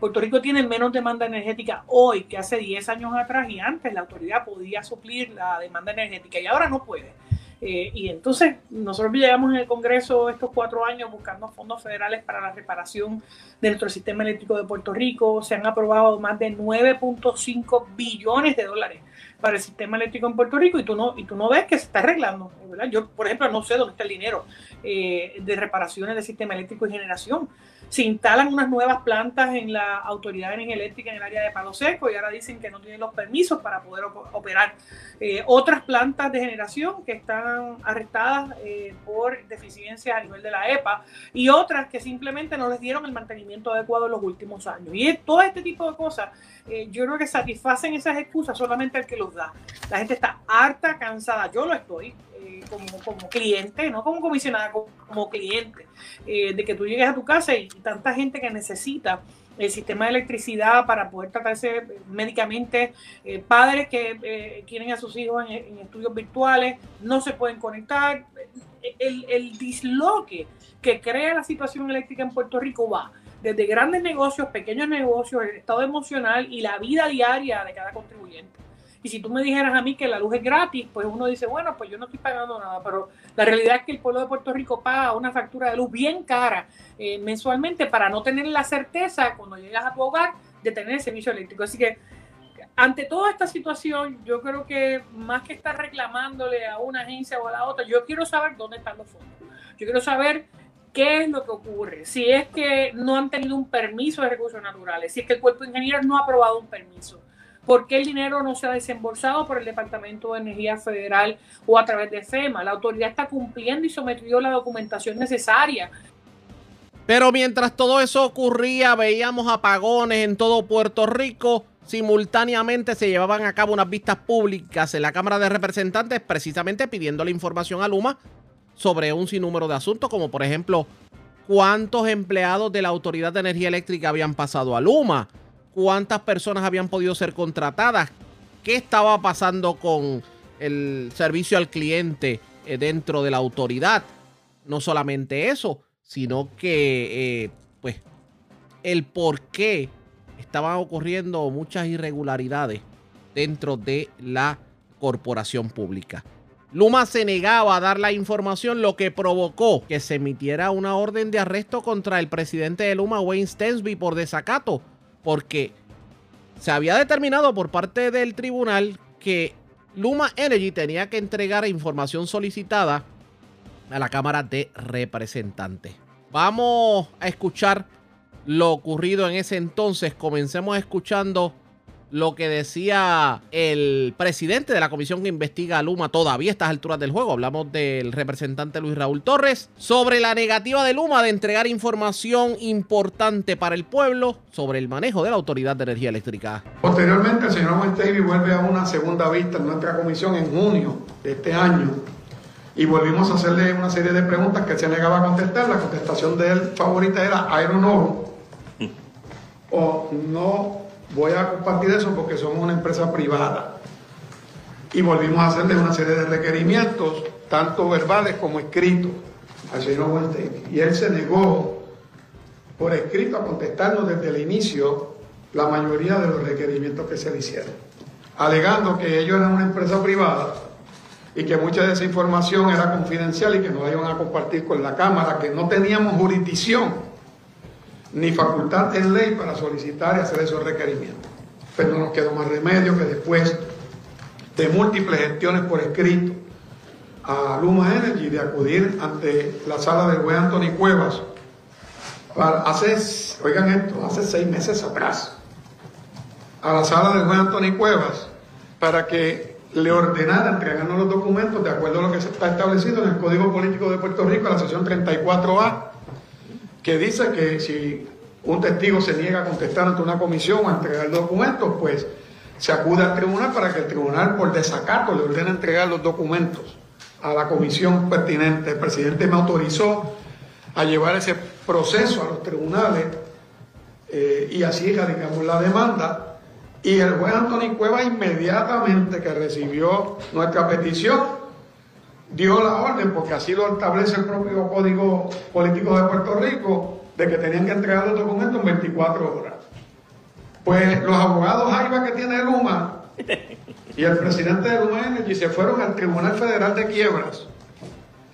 Puerto Rico tiene menos demanda energética hoy que hace 10 años atrás y antes la autoridad podía suplir la demanda energética y ahora no puede. Eh, y entonces nosotros llegamos en el Congreso estos cuatro años buscando fondos federales para la reparación de nuestro sistema eléctrico de Puerto Rico. Se han aprobado más de 9.5 billones de dólares para el sistema eléctrico en Puerto Rico y tú no, y tú no ves que se está arreglando. Yo, por ejemplo, no sé dónde está el dinero eh, de reparaciones del sistema eléctrico y generación. Se instalan unas nuevas plantas en la Autoridad de Energía Eléctrica en el área de Palo Seco y ahora dicen que no tienen los permisos para poder operar. Eh, otras plantas de generación que están arrestadas eh, por deficiencias a nivel de la EPA y otras que simplemente no les dieron el mantenimiento adecuado en los últimos años. Y todo este tipo de cosas, eh, yo creo que satisfacen esas excusas solamente el que los da. La gente está harta, cansada, yo lo estoy. Como, como cliente, no como comisionada, como, cliente, de que tú llegues a tu casa y tanta gente que necesita el sistema de electricidad para poder tratarse médicamente, eh, padres que eh, quieren a sus hijos en, estudios virtuales, no se pueden conectar. El, el disloque que crea la situación eléctrica en Puerto Rico va desde grandes negocios, pequeños negocios, el estado emocional y la vida diaria de cada contribuyente. Y si tú me dijeras a mí que la luz es gratis, pues uno dice, bueno, pues yo no estoy pagando nada, pero la realidad es que el pueblo de Puerto Rico paga una factura de luz bien cara eh, mensualmente para no tener la certeza cuando llegas a tu hogar de tener el servicio eléctrico. Así que ante toda esta situación, yo creo que más que estar reclamándole a una agencia o a la otra, yo quiero saber dónde están los fondos. Yo quiero saber qué es lo que ocurre. Si es que no han tenido un permiso de recursos naturales, si es que el cuerpo de ingenieros no ha aprobado un permiso ¿Por qué el dinero no se ha desembolsado por el Departamento de Energía Federal o a través de FEMA? La autoridad está cumpliendo y sometió la documentación necesaria. Pero mientras todo eso ocurría, veíamos apagones en todo Puerto Rico. Simultáneamente se llevaban a cabo unas vistas públicas en la Cámara de Representantes precisamente pidiendo la información a Luma sobre un sinnúmero de asuntos, como por ejemplo cuántos empleados de la Autoridad de Energía Eléctrica habían pasado a Luma, cuántas personas habían podido ser contratadas, qué estaba pasando con el servicio al cliente eh, dentro de la autoridad. No solamente eso, sino que, eh, pues, el por qué estaban ocurriendo muchas irregularidades dentro de la corporación pública. Luma se negaba a dar la información, lo que provocó que se emitiera una orden de arresto contra el presidente de Luma, Wayne Stensby, por desacato porque se había determinado por parte del tribunal que Luma Energy tenía que entregar información solicitada a la Cámara de Representantes. Vamos a escuchar lo ocurrido en ese entonces. Comencemos escuchando lo que decía el presidente de la comisión que investiga a Luma todavía a estas alturas del juego. Hablamos del representante Luis Raúl Torres sobre la negativa de Luma de entregar información importante para el pueblo sobre el manejo de la Autoridad de Energía Eléctrica. Posteriormente, el señor Wentavy vuelve a una segunda vista en nuestra comisión en junio de este año y volvimos a hacerle una serie de preguntas que se negaba a contestar. La contestación de él favorita era I don't know o no voy a compartir eso porque somos una empresa privada. Y volvimos a hacerle una serie de requerimientos, tanto verbales como escritos, al señor Weinstein. Y él se negó por escrito a contestarnos desde el inicio la mayoría de los requerimientos que se le hicieron, alegando que ellos eran una empresa privada y que mucha de esa información era confidencial y que no la iban a compartir con la Cámara, que no teníamos jurisdicción ni facultad en ley para solicitar y hacer esos requerimientos. Pero no nos quedó más remedio que después de múltiples gestiones por escrito a Luma Energy de acudir ante la sala del juez Anthony Cuevas para hace, oigan esto, hace seis meses atrás, a la sala del juez Anthony Cuevas para que le ordenara entregarnos los documentos de acuerdo a lo que está establecido en el Código Político de Puerto Rico, la sesión 34A, que dice que si un testigo se niega a contestar ante una comisión o a entregar documentos, pues se acude al tribunal para que el tribunal por desacato le ordene entregar los documentos a la comisión pertinente. El presidente me autorizó a llevar ese proceso a los tribunales eh, y así radicamos la demanda. Y el juez Antonio Cueva inmediatamente que recibió nuestra petición, dio la orden, porque así lo establece el propio Código Político de Puerto Rico, de que tenían que entregar los documentos en 24 horas. Pues los abogados AIBA que tiene Luma y el presidente de Luma Energy se fueron al Tribunal Federal de Quiebras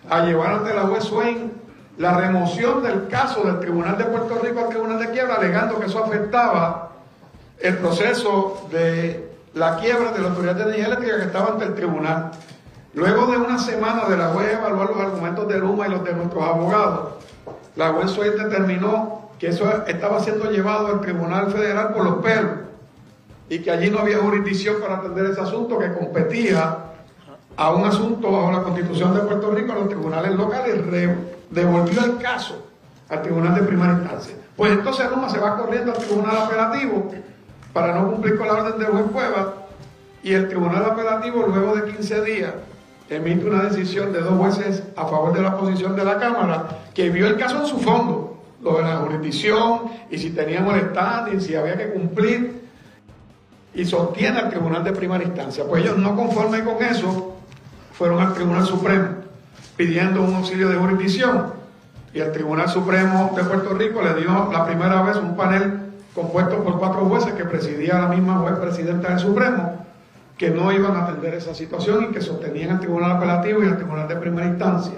a llevar ante la juez Swain la remoción del caso del Tribunal de Puerto Rico al Tribunal de Quiebra, alegando que eso afectaba el proceso de la quiebra de la Autoridad de Energía que estaba ante el tribunal. Luego de una semana de la juez evaluar los argumentos de Luma y los de nuestros abogados, la juez determinó que eso estaba siendo llevado al Tribunal Federal por los pelos y que allí no había jurisdicción para atender ese asunto que competía a un asunto bajo la Constitución de Puerto Rico a los tribunales locales, devolvió el caso al Tribunal de Primera Instancia. Pues entonces Luma se va corriendo al Tribunal Apelativo para no cumplir con la orden del juez Cueva y el Tribunal Apelativo luego de 15 días emite una decisión de dos jueces a favor de la posición de la Cámara que vio el caso en su fondo, lo de la jurisdicción y si tenía molestar y si había que cumplir y sostiene al Tribunal de Primera Instancia. Pues ellos no conformes con eso fueron al Tribunal Supremo pidiendo un auxilio de jurisdicción y el Tribunal Supremo de Puerto Rico le dio la primera vez un panel compuesto por cuatro jueces que presidía la misma juez presidenta del Supremo, que no iban a atender esa situación y que sostenían el Tribunal Apelativo y el Tribunal de Primera Instancia.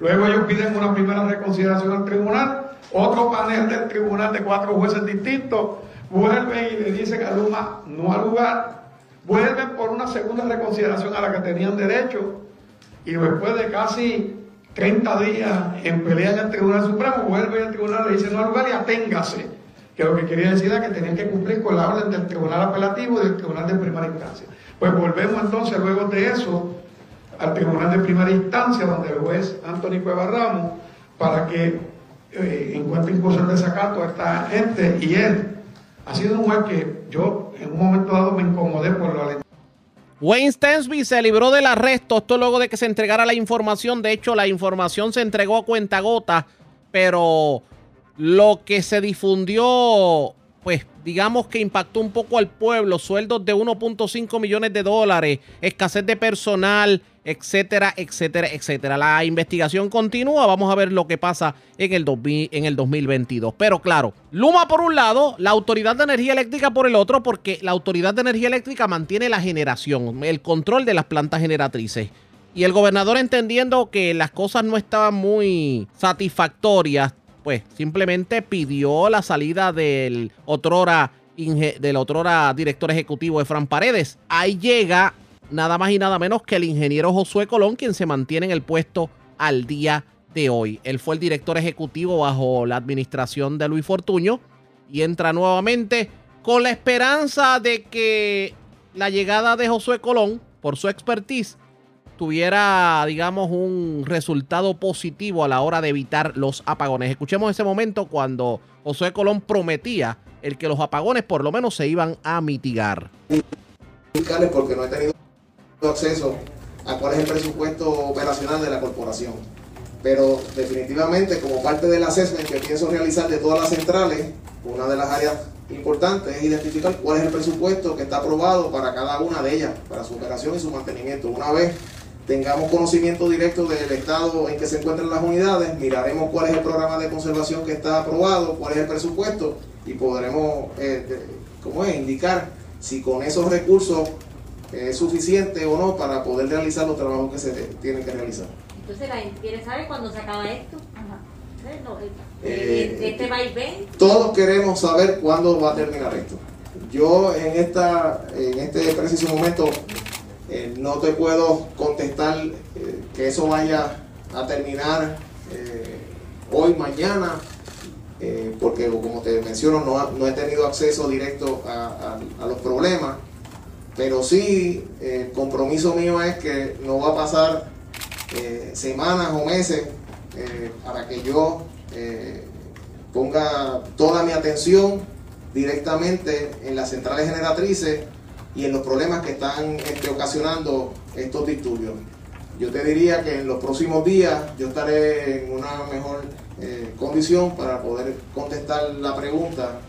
Luego ellos piden una primera reconsideración al tribunal, otro panel del tribunal de cuatro jueces distintos vuelven y le dicen a Luma no al lugar, vuelven por una segunda reconsideración a la que tenían derecho y después de casi 30 días en pelea en el Tribunal Supremo, vuelve al tribunal, le dice no al lugar y aténgase que lo que quería decir era que tenían que cumplir con la orden del Tribunal Apelativo y del Tribunal de Primera Instancia. Pues volvemos entonces luego de eso al Tribunal de Primera Instancia, donde el juez Antonio Cueva Ramos, para que eh, encuentre incluso el desacato a esta gente, y él ha sido un juez que yo en un momento dado me incomodé por la Wayne Stensby se libró del arresto, esto luego de que se entregara la información. De hecho, la información se entregó a cuenta gota, pero lo que se difundió, pues digamos que impactó un poco al pueblo, sueldos de 1.5 millones de dólares, escasez de personal, etcétera, etcétera, etcétera. La investigación continúa, vamos a ver lo que pasa en el, en el 2022. Pero claro, Luma por un lado, la Autoridad de Energía Eléctrica por el otro, porque la Autoridad de Energía Eléctrica mantiene la generación, el control de las plantas generatrices. Y el gobernador entendiendo que las cosas no estaban muy satisfactorias, pues simplemente pidió la salida del otrora, director ejecutivo de Fran Paredes. Ahí llega nada más y nada menos que el ingeniero Josué Colón, quien se mantiene en el puesto al día de hoy. Él fue el director ejecutivo bajo la administración de Luis Fortuño y entra nuevamente con la esperanza de que la llegada de Josué Colón, por su expertise, tuviera, digamos, un resultado positivo a la hora de evitar los apagones. Escuchemos ese momento cuando José Colón prometía el que los apagones por lo menos se iban a mitigar. Porque no he tenido acceso a cuál es el presupuesto operacional de la corporación. Pero definitivamente como parte del assessment que pienso realizar de todas las centrales, una de las áreas importantes es identificar cuál es el presupuesto que está aprobado para cada una de ellas, para su operación y su mantenimiento. Una vez tengamos conocimiento directo del estado en que se encuentran las unidades, miraremos cuál es el programa de conservación que está aprobado, cuál es el presupuesto y podremos, eh, ¿cómo es?, indicar si con esos recursos es suficiente o no para poder realizar los trabajos que se tienen que realizar. Entonces la gente quiere saber cuándo se acaba esto. Eh, este vaivén. Todos queremos saber cuándo va a terminar esto. Yo en esta en este preciso momento eh, no te puedo contestar eh, que eso vaya a terminar eh, hoy, mañana, porque como te menciono, no, he tenido acceso directo a, los problemas, pero sí, el compromiso mío es que no va a pasar semanas o meses para que yo ponga toda mi atención directamente en las centrales generatrices y en los problemas que están este, ocasionando estos disturbios. Yo te diría que en los próximos días yo estaré en una mejor eh, condición para poder contestar la pregunta.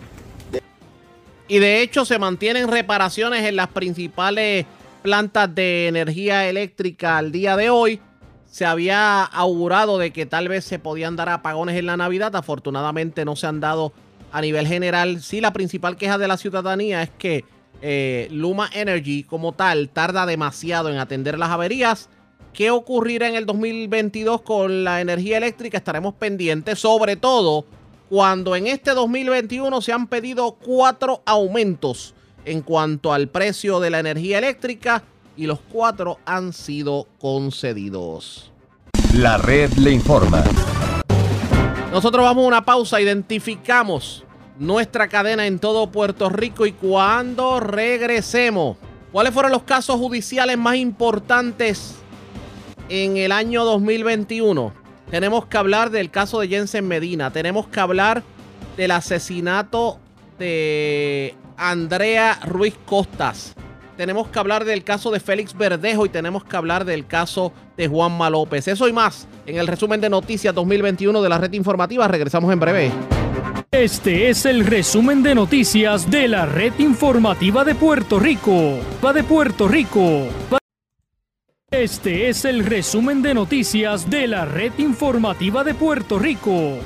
Y de hecho se mantienen reparaciones en las principales plantas de energía eléctrica al día de hoy. Se había augurado de que tal vez se podían dar apagones en la Navidad. Afortunadamente no se han dado a nivel general. Sí, la principal queja de la ciudadanía es que eh, Luma Energy como tal tarda demasiado en atender las averías. ¿Qué ocurrirá en el 2022 con la energía eléctrica? Estaremos pendientes, sobre todo cuando en este 2021 se han pedido cuatro aumentos en cuanto al precio de la energía eléctrica y los cuatro han sido concedidos. La red le informa. Nosotros vamos a una pausa, identificamos nuestra cadena en todo Puerto Rico y cuando regresemos, ¿cuáles fueron los casos judiciales más importantes en el año 2021? Tenemos que hablar del caso de Jensen Medina, tenemos que hablar del asesinato de Andrea Ruiz Costas. Tenemos que hablar del caso de Félix Verdejo y tenemos que hablar del caso de Juanma López. Eso y más en el resumen de noticias 2021 de la red informativa. Regresamos en breve. Este es el resumen de noticias de la red informativa de Puerto Rico. Va de Puerto Rico. Este es el resumen de noticias de la red informativa de Puerto Rico.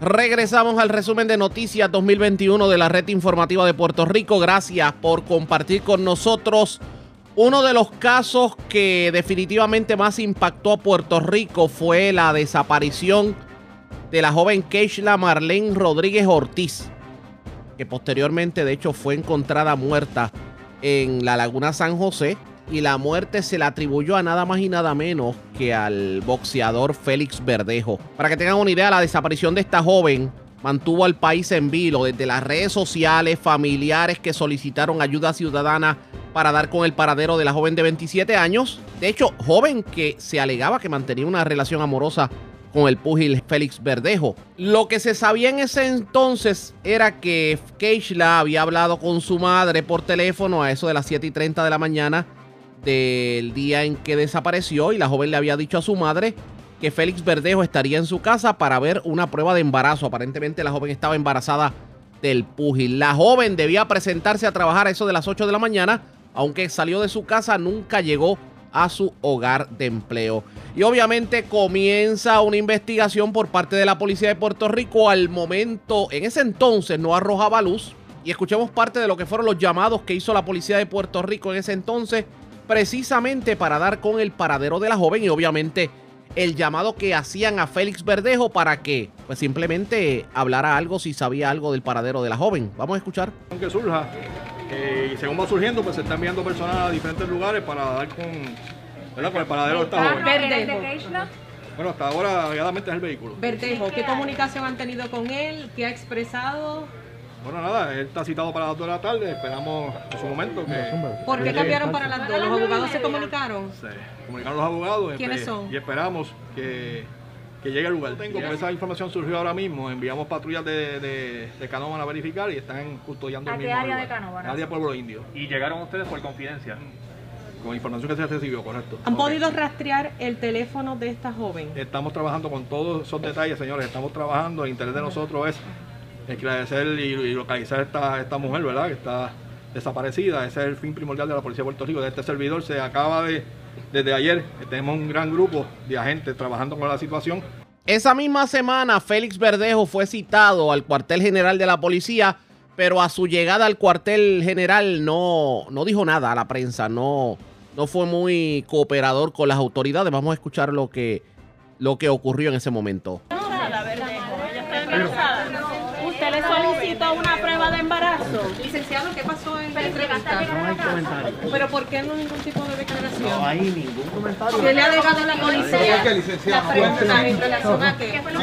Regresamos al resumen de noticias 2021 de la red informativa de Puerto Rico. Gracias por compartir con nosotros. Uno de los casos que definitivamente más impactó a Puerto Rico fue la desaparición de la joven Keishla Marlene Rodríguez Ortiz, que posteriormente de hecho fue encontrada muerta en la Laguna San José y la muerte se la atribuyó a nada más y nada menos que al boxeador Félix Verdejo. Para que tengan una idea, la desaparición de esta joven mantuvo al país en vilo desde las redes sociales, familiares que solicitaron ayuda ciudadana para dar con el paradero de la joven de 27 años. De hecho, joven que se alegaba que mantenía una relación amorosa con el púgil Félix Verdejo. Lo que se sabía en ese entonces era que Keishla había hablado con su madre por teléfono a eso de las 7 y 30 de la mañana del día en que desapareció y la joven le había dicho a su madre que Félix Verdejo estaría en su casa para ver una prueba de embarazo. Aparentemente la joven estaba embarazada del púgil. La joven debía presentarse a trabajar a eso de las 8 de la mañana, aunque salió de su casa, nunca llegó a su hogar de empleo. Y obviamente comienza una investigación por parte de la policía de Puerto Rico. Al momento, en ese entonces no arrojaba luz. Y escuchemos parte de lo que fueron los llamados que hizo la policía de Puerto Rico en ese entonces, precisamente para dar con el paradero de la joven y obviamente el llamado que hacían a Félix Verdejo para que pues simplemente hablara algo si sabía algo del paradero de la joven. Vamos a escuchar. Que surja eh, y según va surgiendo pues se está enviando personas a diferentes lugares para dar con, ¿verdad? con el paradero de esta joven. Verdejo. Bueno, hasta ahora realmente es el vehículo. Verdejo, ¿qué comunicación han tenido con él? ¿Qué ha expresado? Bueno, nada, él está citado para las 2 de la tarde, esperamos en su momento que... ¿Por qué cambiaron para las 2? ¿Los abogados se comunicaron? Sí, comunicaron los abogados. ¿Quiénes y, son? Y esperamos que, que llegue al lugar. Tengo, por esa información surgió ahora mismo, enviamos patrullas de, de, de Canóvana a verificar y están custodiando el ¿A mismo qué área lugar. de Canóvana? Área Pueblo Indio. ¿Y llegaron ustedes por confidencia? Con información que se recibió, correcto. ¿Han podido rastrear el teléfono de esta joven? Estamos trabajando con todos esos detalles, señores. Estamos trabajando. El interés de nosotros es esclarecer y, y localizar esta, esta mujer, ¿verdad? Que está desaparecida. Ese es el fin primordial de la Policía de Puerto Rico. De este servidor se acaba de, desde ayer, tenemos un gran grupo de agentes trabajando con la situación. Esa misma semana, Félix Verdejo fue citado al cuartel general de la policía, pero a su llegada al cuartel general no, no dijo nada a la prensa, no, no fue muy cooperador con las autoridades. Vamos a escuchar lo que, lo que ocurrió en ese momento. ¿Usted le solicitó una prueba de embarazo? Licenciado, ¿qué pasó en la entrevista? No hay comentario. ¿Pero por qué no ningún tipo de declaración? No hay ningún comentario. ¿Qué le ha alegado la policía? La pregunta en relación a qué. No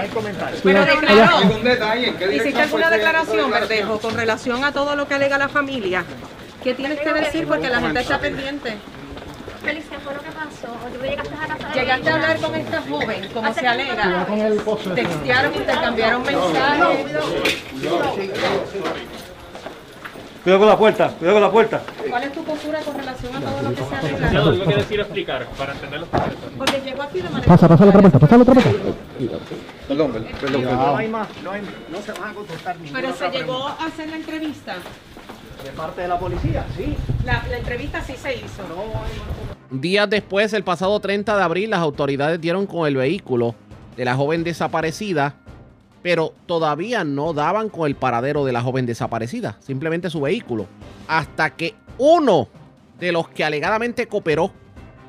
hay comentario. Pero declaró. ¿Algún detalle? ¿En qué ¿Hiciste alguna declaración? Verdejo, con relación a todo lo que alega la familia? ¿Qué tienes que decir? Porque la gente está pendiente. Félix, ¿qué fue lo que pasó? ¿O tú llegaste a casa de Llegaste a hablar con esta joven, como se alega. Textearon, intercambiaron mensajes. Cuidado con la puerta, cuidado con la puerta. ¿Cuál es tu postura con relación a todo lo que se Licenciado, alega? algo que decir o explicar para entender los procesos. Porque llegó aquí de manera... Pasa, pasa la otra puerta, pasa la otra puerta. Perdón, perdón, No hay más, no, hay, no se van a contestar ninguna Pero se llegó a hacer la entrevista. De parte de la policía, sí. La, la entrevista sí se hizo. Días después, el pasado 30 de abril, las autoridades dieron con el vehículo de la joven desaparecida, pero todavía no daban con el paradero de la joven desaparecida, simplemente su vehículo, hasta que uno de los que alegadamente cooperó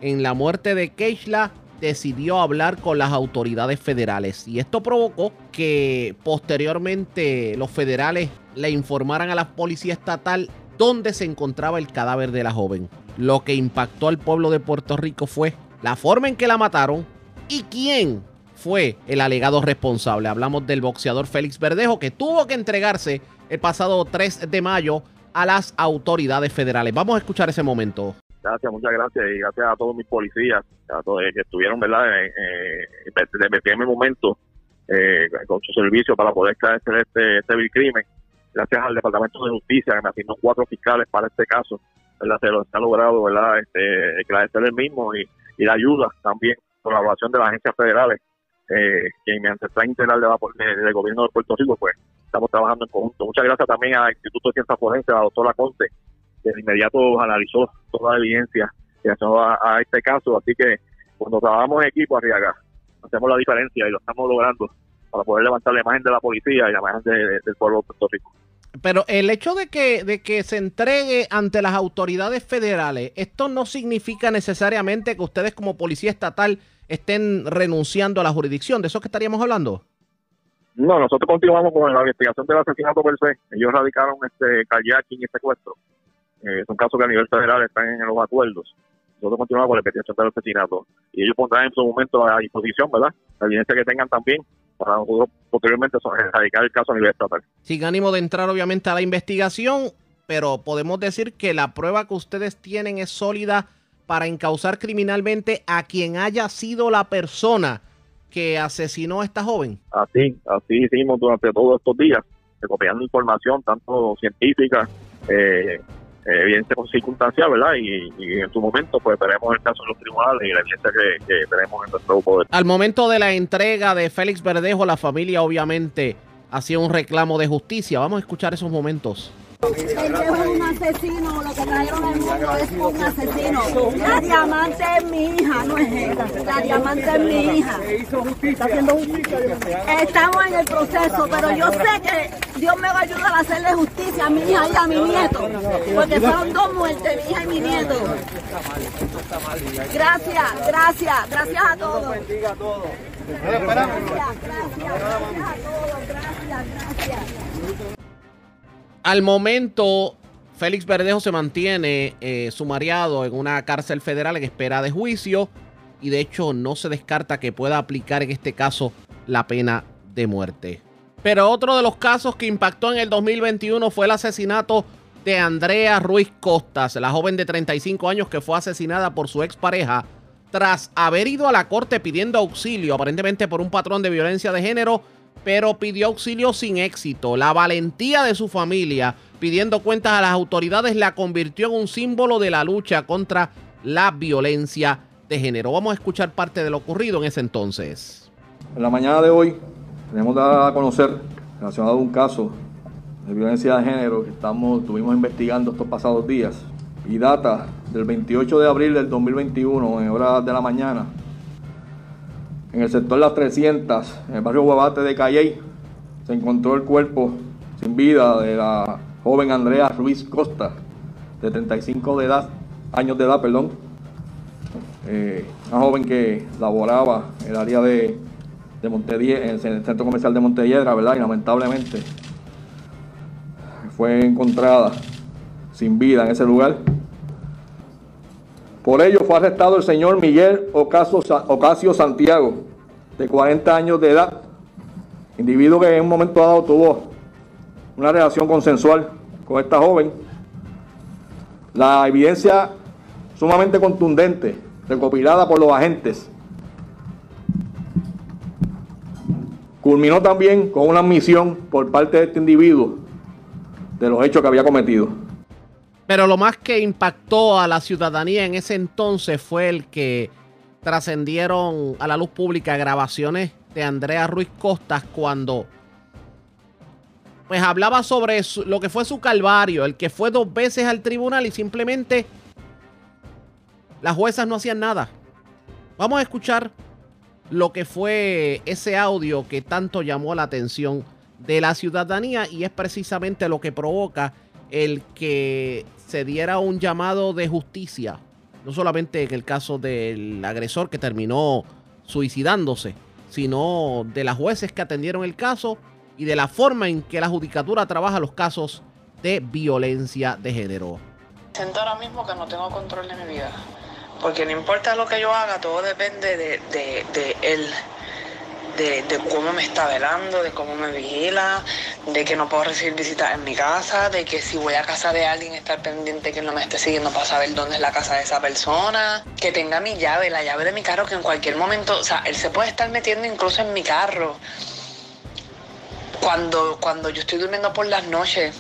en la muerte de Keishla decidió hablar con las autoridades federales y esto provocó que posteriormente los federales le informaran a la policía estatal dónde se encontraba el cadáver de la joven. Lo que impactó al pueblo de Puerto Rico fue la forma en que la mataron ¿Y quién fue el alegado responsable? Hablamos del boxeador Félix Verdejo que tuvo que entregarse el pasado 3 de mayo a las autoridades federales. Vamos a escuchar ese momento. Gracias, muchas gracias y gracias a todos mis policías a todos que estuvieron, ¿verdad?, eh, eh, en el momento eh, con su servicio para poder esclarecer este, este crimen. Gracias al Departamento de Justicia que me asignó cuatro fiscales para este caso, ¿verdad? Se, lo, ha logrado, ¿verdad?, este, esclarecer el mismo y, y la ayuda también, colaboración de las agencias federales, eh, que mediante el Plan Integral de, del Gobierno de Puerto Rico, pues estamos trabajando en conjunto. Muchas gracias también al Instituto de Ciencias Forenses, a la doctora Conte, que de inmediato analizó toda la evidencia que a, a este caso. Así que cuando trabajamos en equipo, Arriaga, hacemos la diferencia y lo estamos logrando para poder levantar la imagen de la policía y la imagen del pueblo de Puerto Rico. Pero el hecho de que, de que se entregue ante las autoridades federales, esto no significa necesariamente que ustedes como policía estatal estén renunciando a la jurisdicción. ¿De eso que estaríamos hablando? No, nosotros continuamos con la investigación del asesinato per se. Ellos radicaron este kayaking y secuestro. Eh, son casos que a nivel federal están en los acuerdos. Nosotros continuamos con la investigación del asesinato. Y ellos pondrán en su momento a disposición, ¿verdad? La evidencia que tengan también para nosotros posteriormente erradicar el caso a nivel estatal. Sin ánimo de entrar obviamente a la investigación, pero podemos decir que la prueba que ustedes tienen es sólida para encauzar criminalmente a quien haya sido la persona que asesinó a esta joven. Así, así hicimos durante todos estos días, recopiando información tanto científica, eh, evidencia circunstancial, ¿verdad? Y, en su momento, pues veremos el caso en los tribunales y la evidencia que, que tenemos en nuestro poder. Al momento de la entrega de Félix Verdejo, la familia obviamente hacía un reclamo de justicia. Vamos a escuchar esos momentos. El es un asesino, lo que trajeron al mundo es un asesino. La diamante es mi hija, no es ella. La diamante es mi hija. Está haciendo justicia. Estamos en el proceso, pero yo sé que Dios me va a ayudar a hacerle justicia a mi hija y a mi nieto. Porque son dos muertes, mi hija y mi nieto. Gracias, gracias, gracias a todos. Al momento, Félix Verdejo se mantiene eh, sumariado en una cárcel federal en espera de juicio y de hecho no se descarta que pueda aplicar en este caso la pena de muerte. Pero otro de los casos que impactó en el 2021 fue el asesinato de Andrea Ruiz Costas, la joven de 35 años que fue asesinada por su expareja tras haber ido a la corte pidiendo auxilio, aparentemente por un patrón de violencia de género pero pidió auxilio sin éxito. La valentía de su familia pidiendo cuentas a las autoridades la convirtió en un símbolo de la lucha contra la violencia de género. Vamos a escuchar parte de lo ocurrido en ese entonces. En la mañana de hoy tenemos a conocer relacionado a un caso de violencia de género que estamos, estuvimos investigando estos pasados días y data del 28 de abril del 2021 en horas de la mañana en el sector Las 300, en el barrio Guabate de Calley, se encontró el cuerpo sin vida de la joven Andrea Ruiz Costa, de 35 de edad, años de edad, perdón. Eh, una joven que laboraba en el área de, de en el centro comercial de Montelledra, ¿verdad? Y lamentablemente fue encontrada sin vida en ese lugar. Por ello fue arrestado el señor Miguel Ocasio Santiago, de 40 años de edad, individuo que en un momento dado tuvo una relación consensual con esta joven. La evidencia sumamente contundente, recopilada por los agentes, culminó también con una admisión por parte de este individuo de los hechos que había cometido. Pero lo más que impactó a la ciudadanía en ese entonces fue el que trascendieron a la luz pública grabaciones de Andrea Ruiz Costas cuando pues hablaba sobre lo que fue su calvario, el que fue dos veces al tribunal y simplemente las juezas no hacían nada. Vamos a escuchar lo que fue ese audio que tanto llamó la atención de la ciudadanía y es precisamente lo que provoca el que se diera un llamado de justicia, no solamente en el caso del agresor que terminó suicidándose, sino de las jueces que atendieron el caso y de la forma en que la judicatura trabaja los casos de violencia de género. Siento ahora mismo que no tengo control de mi vida. porque no importa lo que yo haga, todo depende de, de, de él, de, cómo me está velando, de cómo me vigila, de que no puedo recibir visitas en mi casa, de que si voy a casa de alguien estar pendiente que no me esté siguiendo para saber dónde es la casa de esa persona, que tenga mi llave, la llave de mi carro, que en cualquier momento, o sea, él se puede estar metiendo incluso en mi carro cuando, cuando yo estoy durmiendo por las noches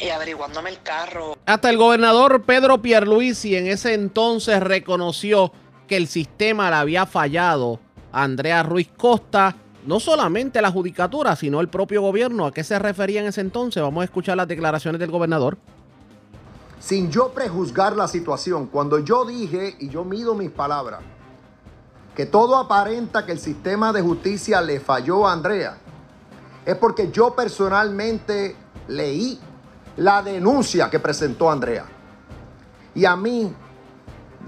y averiguándome el carro. Hasta el gobernador Pedro Pierluisi en ese entonces reconoció que el sistema le había fallado Andrea Ruiz Costa, no solamente la judicatura, sino el propio gobierno. ¿A qué se refería en ese entonces? Vamos a escuchar las declaraciones del gobernador. Sin yo prejuzgar la situación, cuando yo dije, y yo mido mis palabras, que todo aparenta que el sistema de justicia le falló a Andrea, es porque yo personalmente leí la denuncia que presentó Andrea. Y a mí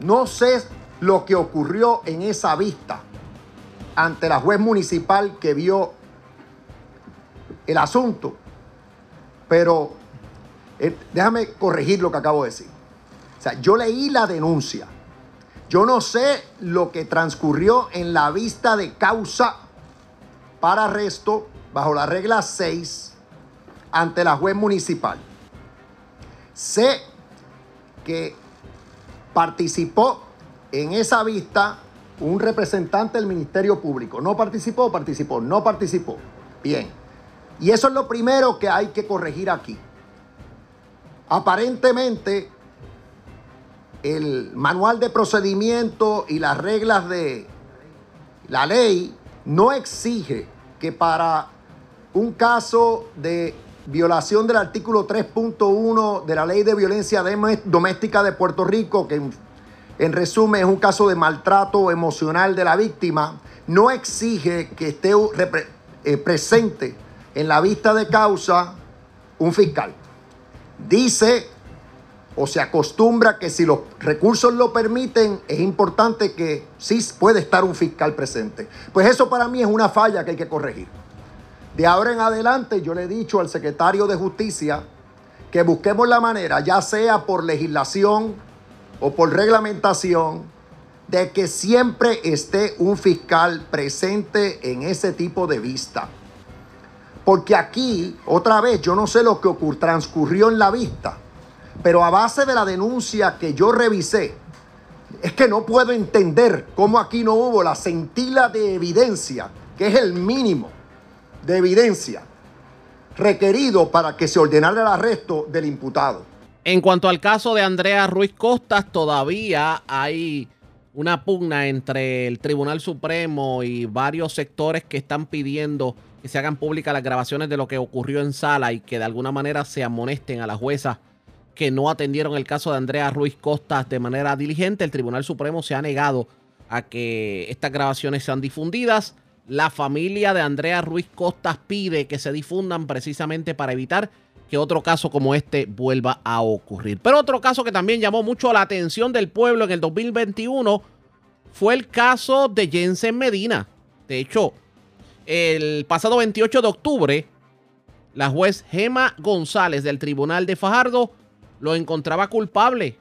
no sé lo que ocurrió en esa vista ante la juez municipal que vio el asunto. Pero eh, déjame corregir lo que acabo de decir. O sea, yo leí la denuncia. Yo no sé lo que transcurrió en la vista de causa para arresto bajo la regla 6 ante la juez municipal. Sé que participó en esa vista un representante del Ministerio Público. ¿No participó? Participó. No participó. Bien. Y eso es lo primero que hay que corregir aquí. Aparentemente, el manual de procedimiento y las reglas de la ley no exige que para un caso de violación del artículo 3.1 de la ley de violencia doméstica de Puerto Rico, que en, en, resumen es un caso de maltrato emocional de la víctima, no exige que esté eh, presente en la vista de causa un fiscal. Dice o se acostumbra que si los recursos lo permiten, es importante que sí puede estar un fiscal presente. Pues eso para mí es una falla que hay que corregir. De ahora en adelante yo le he dicho al secretario de Justicia que busquemos la manera, ya sea por legislación o por reglamentación, de que siempre esté un fiscal presente en ese tipo de vista. Porque aquí, otra vez, yo no sé lo que ocurrió, transcurrió en la vista, pero a base de la denuncia que yo revisé, es que no puedo entender cómo aquí no hubo la centila de evidencia, que es el mínimo de evidencia requerido para que se ordenara el arresto del imputado. En cuanto al caso de Andrea Ruiz Costas, todavía hay una pugna entre el Tribunal Supremo y varios sectores que están pidiendo que se hagan públicas las grabaciones de lo que ocurrió en sala y que de alguna manera se amonesten a las juezas que no atendieron el caso de Andrea Ruiz Costas de manera diligente. El Tribunal Supremo se ha negado a que estas grabaciones sean difundidas. La familia de Andrea Ruiz Costas pide que se difundan precisamente para evitar que otro caso como este vuelva a ocurrir. Pero otro caso que también llamó mucho la atención del pueblo en el 2021 fue el caso de Jensen Medina. De hecho, el pasado 28 de octubre, la juez Gema González del Tribunal de Fajardo lo encontraba culpable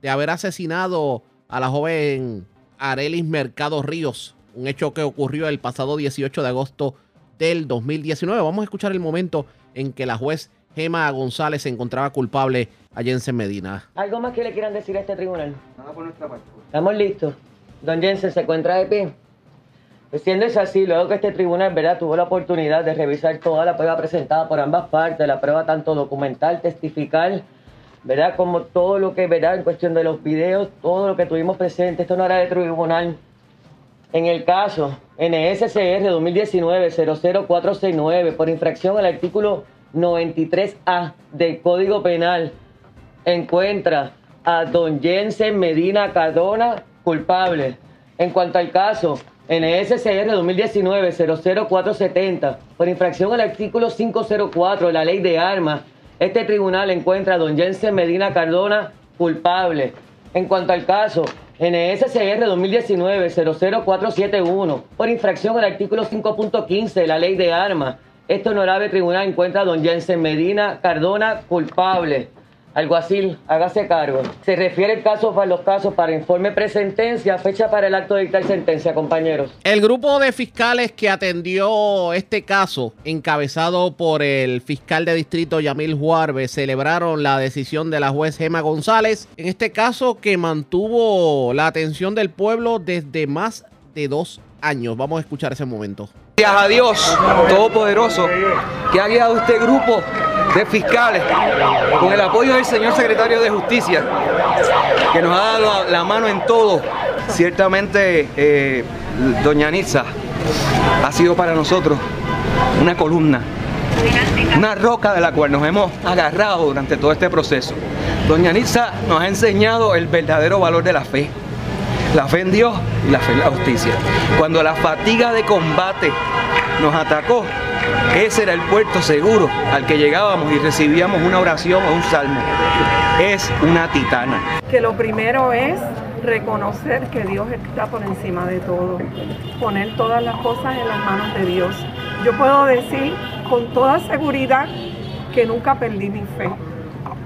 de haber asesinado a la joven Arelis Mercado Ríos, un hecho que ocurrió el pasado 18 de agosto del 2019. Vamos a escuchar el momento en que la juez Gema González se encontraba culpable a Jensen Medina. ¿Algo más que le quieran decir a este tribunal? Nada por nuestra parte. Estamos listos. Don Jensen se encuentra de pie. Pues siendo es así, luego que este tribunal ¿verdad? tuvo la oportunidad de revisar toda la prueba presentada por ambas partes, la prueba tanto documental, testifical, ¿verdad? Como todo lo que, ¿verdad? En cuestión de los videos, todo lo que tuvimos presente, esto no era de tribunal. En el caso NSCR 2019-00469, por infracción al artículo 93A del Código Penal, encuentra a don Jensen Medina Cardona culpable. En cuanto al caso NSCR 2019-00470, por infracción al artículo 504 de la Ley de Armas, este tribunal encuentra a don Jensen Medina Cardona culpable. En cuanto al caso NSCR 2019-00471, por infracción al artículo 5.15 de la Ley de Armas, este honorable tribunal encuentra a don Jensen Medina Cardona culpable. Alguacil, hágase cargo. Se refiere el caso para los casos para informe presentencia, fecha para el acto de dictar sentencia, compañeros. El grupo de fiscales que atendió este caso, encabezado por el fiscal de distrito Yamil Juarbe, celebraron la decisión de la juez Gema González, en este caso que mantuvo la atención del pueblo desde más de dos años. Vamos a escuchar ese momento. Gracias a Dios Todopoderoso que ha guiado este grupo de fiscales con el apoyo del señor secretario de Justicia que nos ha dado la mano en todo. Ciertamente, eh, doña Nitza ha sido para nosotros una columna, una roca de la cual nos hemos agarrado durante todo este proceso. Doña Nitza nos ha enseñado el verdadero valor de la fe la fe en Dios y la fe en la justicia. Cuando la fatiga de combate nos atacó, ese era el puerto seguro al que llegábamos y recibíamos una oración o un salmo. Es una titana. Que lo primero es reconocer que Dios está por encima de todo, poner todas las cosas en las manos de Dios. Yo puedo decir con toda seguridad que nunca perdí mi fe,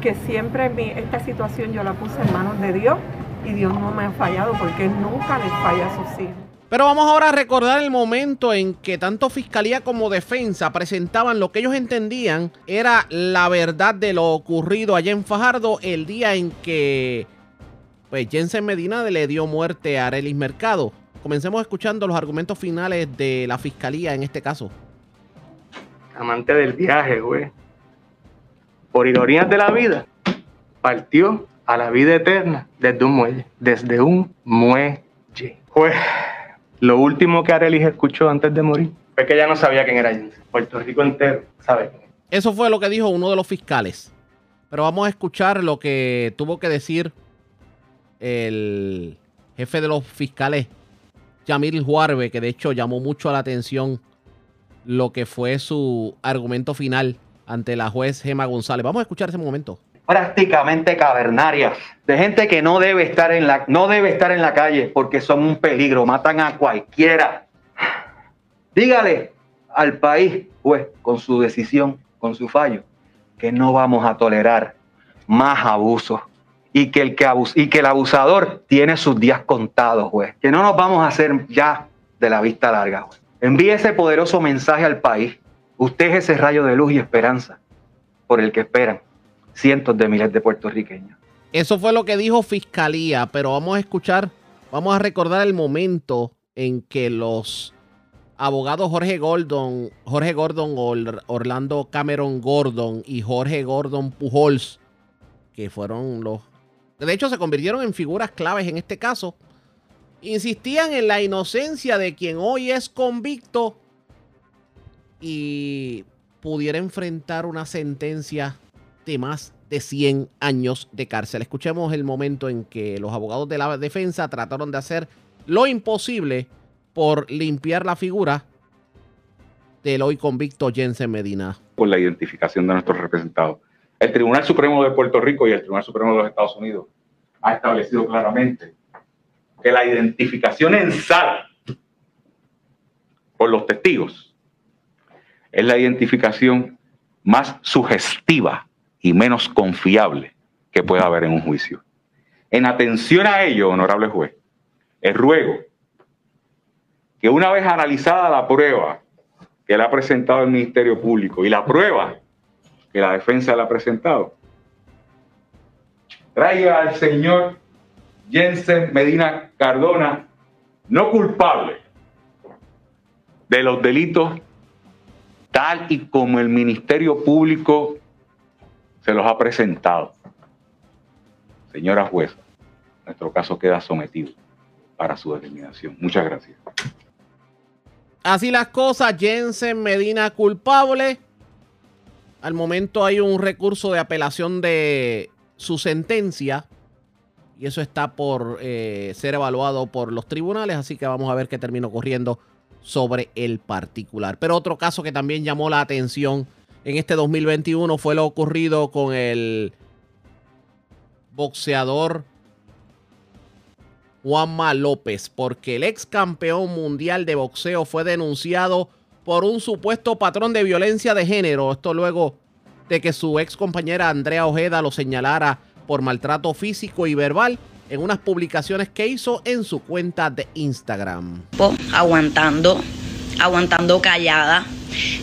que siempre esta situación yo la puse en manos de Dios y Dios no me ha fallado porque nunca les falla a sus hijos. Pero vamos ahora a recordar el momento en que tanto Fiscalía como Defensa presentaban lo que ellos entendían era la verdad de lo ocurrido allá en Fajardo el día en que pues, Jensen Medina le dio muerte a Arelis Mercado. Comencemos escuchando los argumentos finales de la Fiscalía en este caso. Amante del viaje, güey. Por ironías de la vida, partió a la vida eterna desde un muelle, desde un muelle. Pues lo último que Arelis escuchó antes de morir fue que ya no sabía quién era Jensen. Puerto Rico entero sabe Eso fue lo que dijo uno de los fiscales. Pero vamos a escuchar lo que tuvo que decir el jefe de los fiscales, Yamil Juarbe, que de hecho llamó mucho la atención lo que fue su argumento final ante la juez Gema González. Vamos a escuchar ese momento prácticamente cavernarias, de gente que no debe estar en la, no debe estar en la calle porque son un peligro, matan a cualquiera. Dígale al país, pues, con su decisión, con su fallo, que no vamos a tolerar más abusos y que el, que y que el abusador tiene sus días contados, pues, que no nos vamos a hacer ya de la vista larga. Juez. Envíe ese poderoso mensaje al país. Usted es ese rayo de luz y esperanza por el que esperan cientos de miles de puertorriqueños. Eso fue lo que dijo Fiscalía, pero vamos a escuchar, vamos a recordar el momento en que los abogados Jorge Gordon, Jorge Gordon, Orlando Cameron Gordon y Jorge Gordon Pujols, que fueron los... De hecho, se convirtieron en figuras claves en este caso. Insistían en la inocencia de quien hoy es convicto y pudiera enfrentar una sentencia más de 100 años de cárcel. Escuchemos el momento en que los abogados de la defensa trataron de hacer lo imposible por limpiar la figura del hoy convicto Jensen Medina. Por la identificación de nuestros representados. El Tribunal Supremo de Puerto Rico y el Tribunal Supremo de los Estados Unidos ha establecido claramente que la identificación en sal por los testigos es la identificación más sugestiva y menos confiable que pueda haber en un juicio. En atención a ello, honorable juez, el ruego que una vez analizada la prueba que le ha presentado el Ministerio Público y la prueba que la defensa le ha presentado, traiga al señor Jensen Medina Cardona no culpable de los delitos tal y como el Ministerio Público se los ha presentado. Señora jueza, nuestro caso queda sometido para su determinación. Muchas gracias. Así las cosas, Jensen Medina culpable. Al momento hay un recurso de apelación de su sentencia y eso está por eh, ser evaluado por los tribunales, así que vamos a ver qué termina ocurriendo sobre el particular. Pero otro caso que también llamó la atención en este 2021 fue lo ocurrido con el boxeador Juanma López, porque el ex campeón mundial de boxeo fue denunciado por un supuesto patrón de violencia de género. Esto luego de que su ex compañera Andrea Ojeda lo señalara por maltrato físico y verbal en unas publicaciones que hizo en su cuenta de Instagram. aguantando, aguantando callada.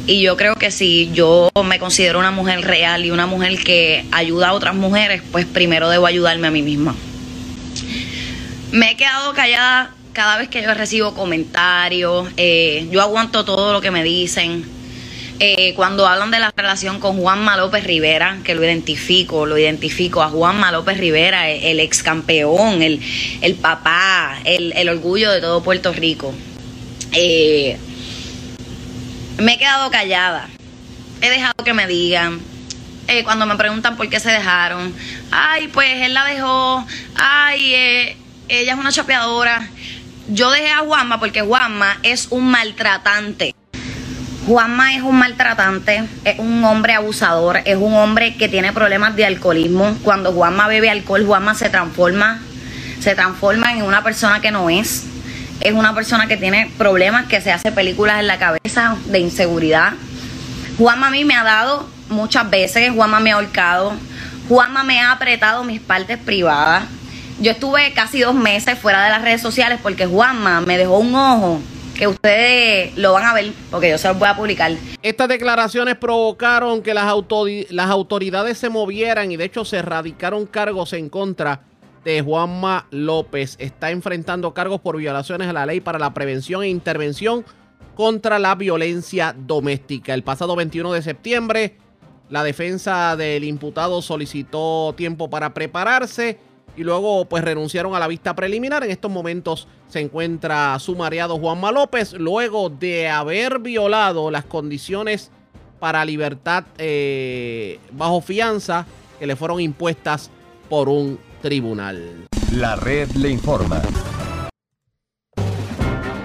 Y yo creo que si yo me considero una mujer real y una mujer que ayuda a otras mujeres, pues primero debo ayudarme a mí misma. Me he quedado callada cada vez que yo recibo comentarios, eh, yo aguanto todo lo que me dicen. Eh, cuando hablan de la relación con Juanma López Rivera, que lo identifico, lo identifico a Juanma López Rivera, el, ex campeón, el, el papá, el, el, orgullo de todo Puerto Rico. Eh, me he quedado callada. He dejado que me digan. Eh, cuando me preguntan por qué se dejaron. Ay, pues él la dejó. Ay, eh, ella es una chapeadora. Yo dejé a Juanma porque Juanma es un maltratante. Juanma es un maltratante, es un hombre abusador, es un hombre que tiene problemas de alcoholismo. Cuando Juanma bebe alcohol, Juanma se transforma, se transforma en una persona que no es. Es una persona que tiene problemas, que se hace películas en la cabeza de inseguridad. Juanma a mí me ha dado muchas veces, Juanma me ha ahorcado, Juanma me ha apretado mis partes privadas. Yo estuve casi dos meses fuera de las redes sociales porque Juanma me dejó un ojo que ustedes lo van a ver porque yo se los voy a publicar. Estas declaraciones provocaron que las, las autoridades se movieran y de hecho se radicaron cargos en contra de Juanma López. Está enfrentando cargos por violaciones a la ley para la prevención e intervención contra la violencia doméstica. El pasado 21 de septiembre, la defensa del imputado solicitó tiempo para prepararse y luego pues renunciaron a la vista preliminar. En estos momentos se encuentra sumariado Juanma López luego de haber violado las condiciones para libertad eh, bajo fianza que le fueron impuestas por un tribunal. La red le informa.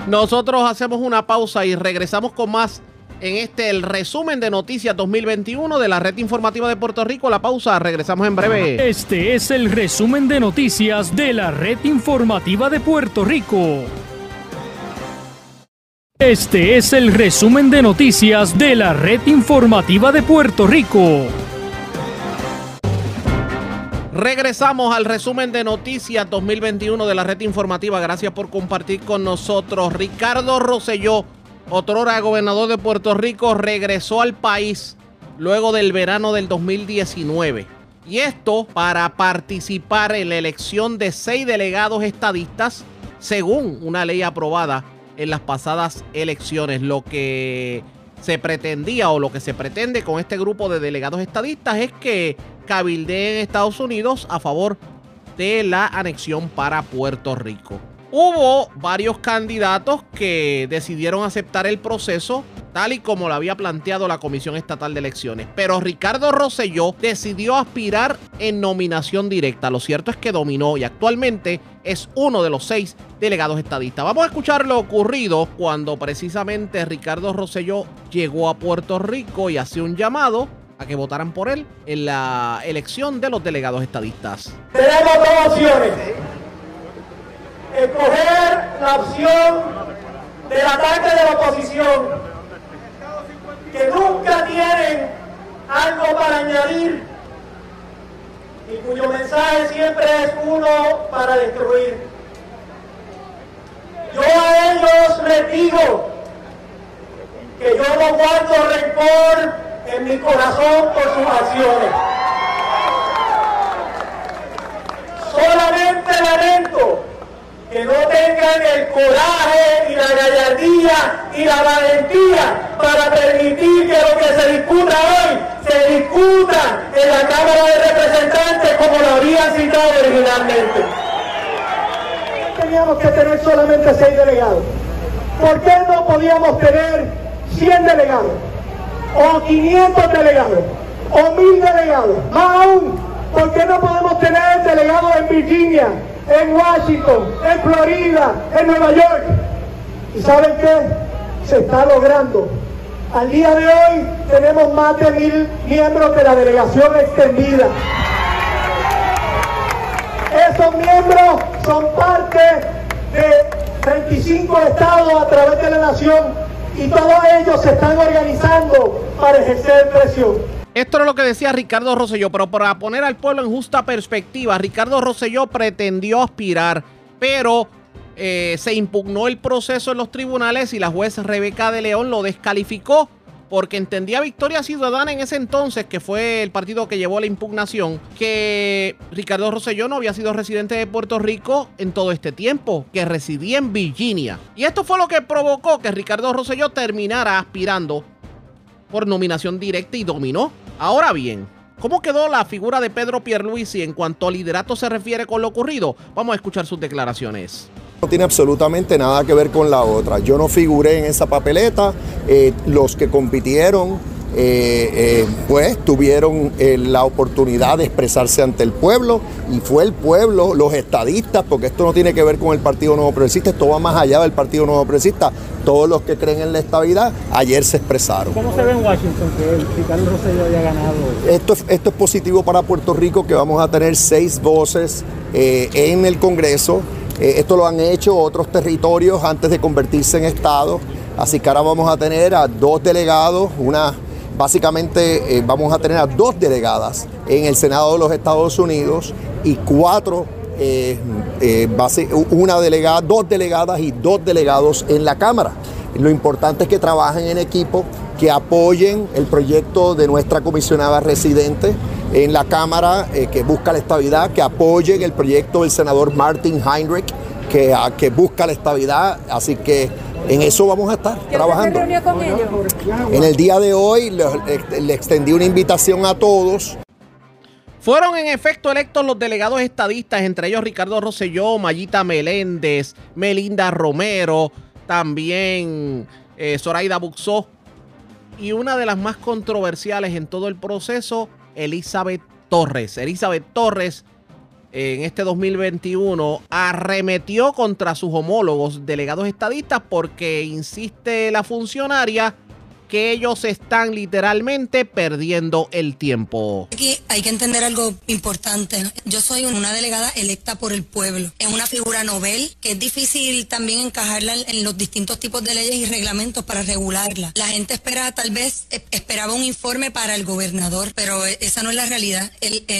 Nosotros hacemos una pausa y regresamos con más en este el resumen de noticias 2021 de la red informativa de Puerto Rico. La pausa, regresamos en breve. Este es el resumen de noticias de la red informativa de Puerto Rico. Este es el resumen de noticias de la red informativa de Puerto Rico. Regresamos al resumen de noticias 2021 de la red informativa. Gracias por compartir con nosotros. Ricardo Rosselló otrora gobernador de Puerto Rico, regresó al país luego del verano del 2019. Y esto para participar en la elección de seis delegados estadistas, según una ley aprobada en las pasadas elecciones. Lo que se pretendía o lo que se pretende con este grupo de delegados estadistas es que cabildeen Estados Unidos a favor de la anexión para Puerto Rico. Hubo varios candidatos que decidieron aceptar el proceso tal y como lo había planteado la Comisión Estatal de Elecciones. Pero Ricardo Rosselló decidió aspirar en nominación directa. Lo cierto es que dominó y actualmente es uno de los seis delegados estadistas. Vamos a escuchar lo ocurrido cuando precisamente Ricardo Rosselló llegó a Puerto Rico y hacía un llamado a que votaran por él en la elección de los delegados estadistas. Tenemos dos opciones escoger la opción del ataque de la oposición, que nunca tienen algo para añadir y cuyo mensaje siempre es uno para destruir. Yo a ellos les digo que yo no guardo rencor en mi corazón por sus acciones. Solamente lamento que no tengan el coraje y la gallardía y la valentía para permitir que lo que se discuta hoy se discuta en la Cámara de Representantes como lo habían citado originalmente. Teníamos que tener solamente seis delegados. ¿Por qué no podíamos tener 100 delegados? O 500 delegados, o 1000 delegados. Más aún, ¿por qué no podemos tener delegados en Virginia, en Washington, en Florida, en Nueva York. ¿Y saben qué? Se está logrando. Al día de hoy tenemos más de mil miembros de la delegación extendida. Esos miembros son parte de 25 estados a través de la nación y todos ellos se están organizando para ejercer presión. Esto era lo que decía Ricardo Rosselló, pero para poner al pueblo en justa perspectiva, Ricardo Rosselló pretendió aspirar, pero eh, se impugnó el proceso en los tribunales y la juez Rebeca de León lo descalificó porque entendía Victoria Ciudadana en ese entonces, que fue el partido que llevó la impugnación, que Ricardo Rosselló no había sido residente de Puerto Rico en todo este tiempo, que residía en Virginia. Y esto fue lo que provocó que Ricardo Rosselló terminara aspirando por nominación directa y dominó. Ahora bien, ¿cómo quedó la figura de Pedro Pierluisi en cuanto al liderato se refiere con lo ocurrido? Vamos a escuchar sus declaraciones. No tiene absolutamente nada que ver con la otra. Yo no figuré en esa papeleta. Eh, los que compitieron, eh, eh, pues tuvieron la oportunidad de expresarse ante el pueblo y fue el pueblo, los estadistas, porque esto no tiene que ver con el Partido Nuevo Progresista, esto va más allá del Partido Nuevo Progresista. Todos los que creen en la estabilidad ayer se expresaron. ¿Cómo se ve en Washington que el Ricardo Rosselló haya ganado? Esto, esto es positivo para Puerto Rico, que vamos a tener seis voces en el Congreso. esto lo han hecho otros territorios antes de convertirse en Estado. Así que ahora vamos a tener a dos delegados, una básicamente eh, vamos a tener a dos delegadas en el Senado de los Estados Unidos y cuatro, eh, eh, una delegada, dos delegadas y dos delegados en la Cámara. Lo importante es que trabajen en equipo, que apoyen el proyecto de nuestra comisionada residente en la Cámara que busca la estabilidad, que apoyen el proyecto del senador Martin Heinrich que, que busca la estabilidad. Así que en eso vamos a estar trabajando. con ellos? En el día de hoy le, le, extendí una invitación a todos. Fueron en efecto electos los delegados estadistas, entre ellos Ricardo Rosselló, Mayita Meléndez, Melinda Romero, también eh, Zoraida Buxó y una de las más controversiales en todo el proceso, Elizabeth Torres. Elizabeth Torres en este 2021 arremetió contra sus homólogos delegados estadistas porque insiste la funcionaria que ellos están literalmente perdiendo el tiempo. Aquí hay que entender algo importante. Yo soy una delegada electa por el pueblo. Es una figura novel que es difícil también encajarla en los distintos tipos de leyes y reglamentos para regularla. La gente espera, tal vez, eh, esperaba un informe para el gobernador, pero esa no es la realidad.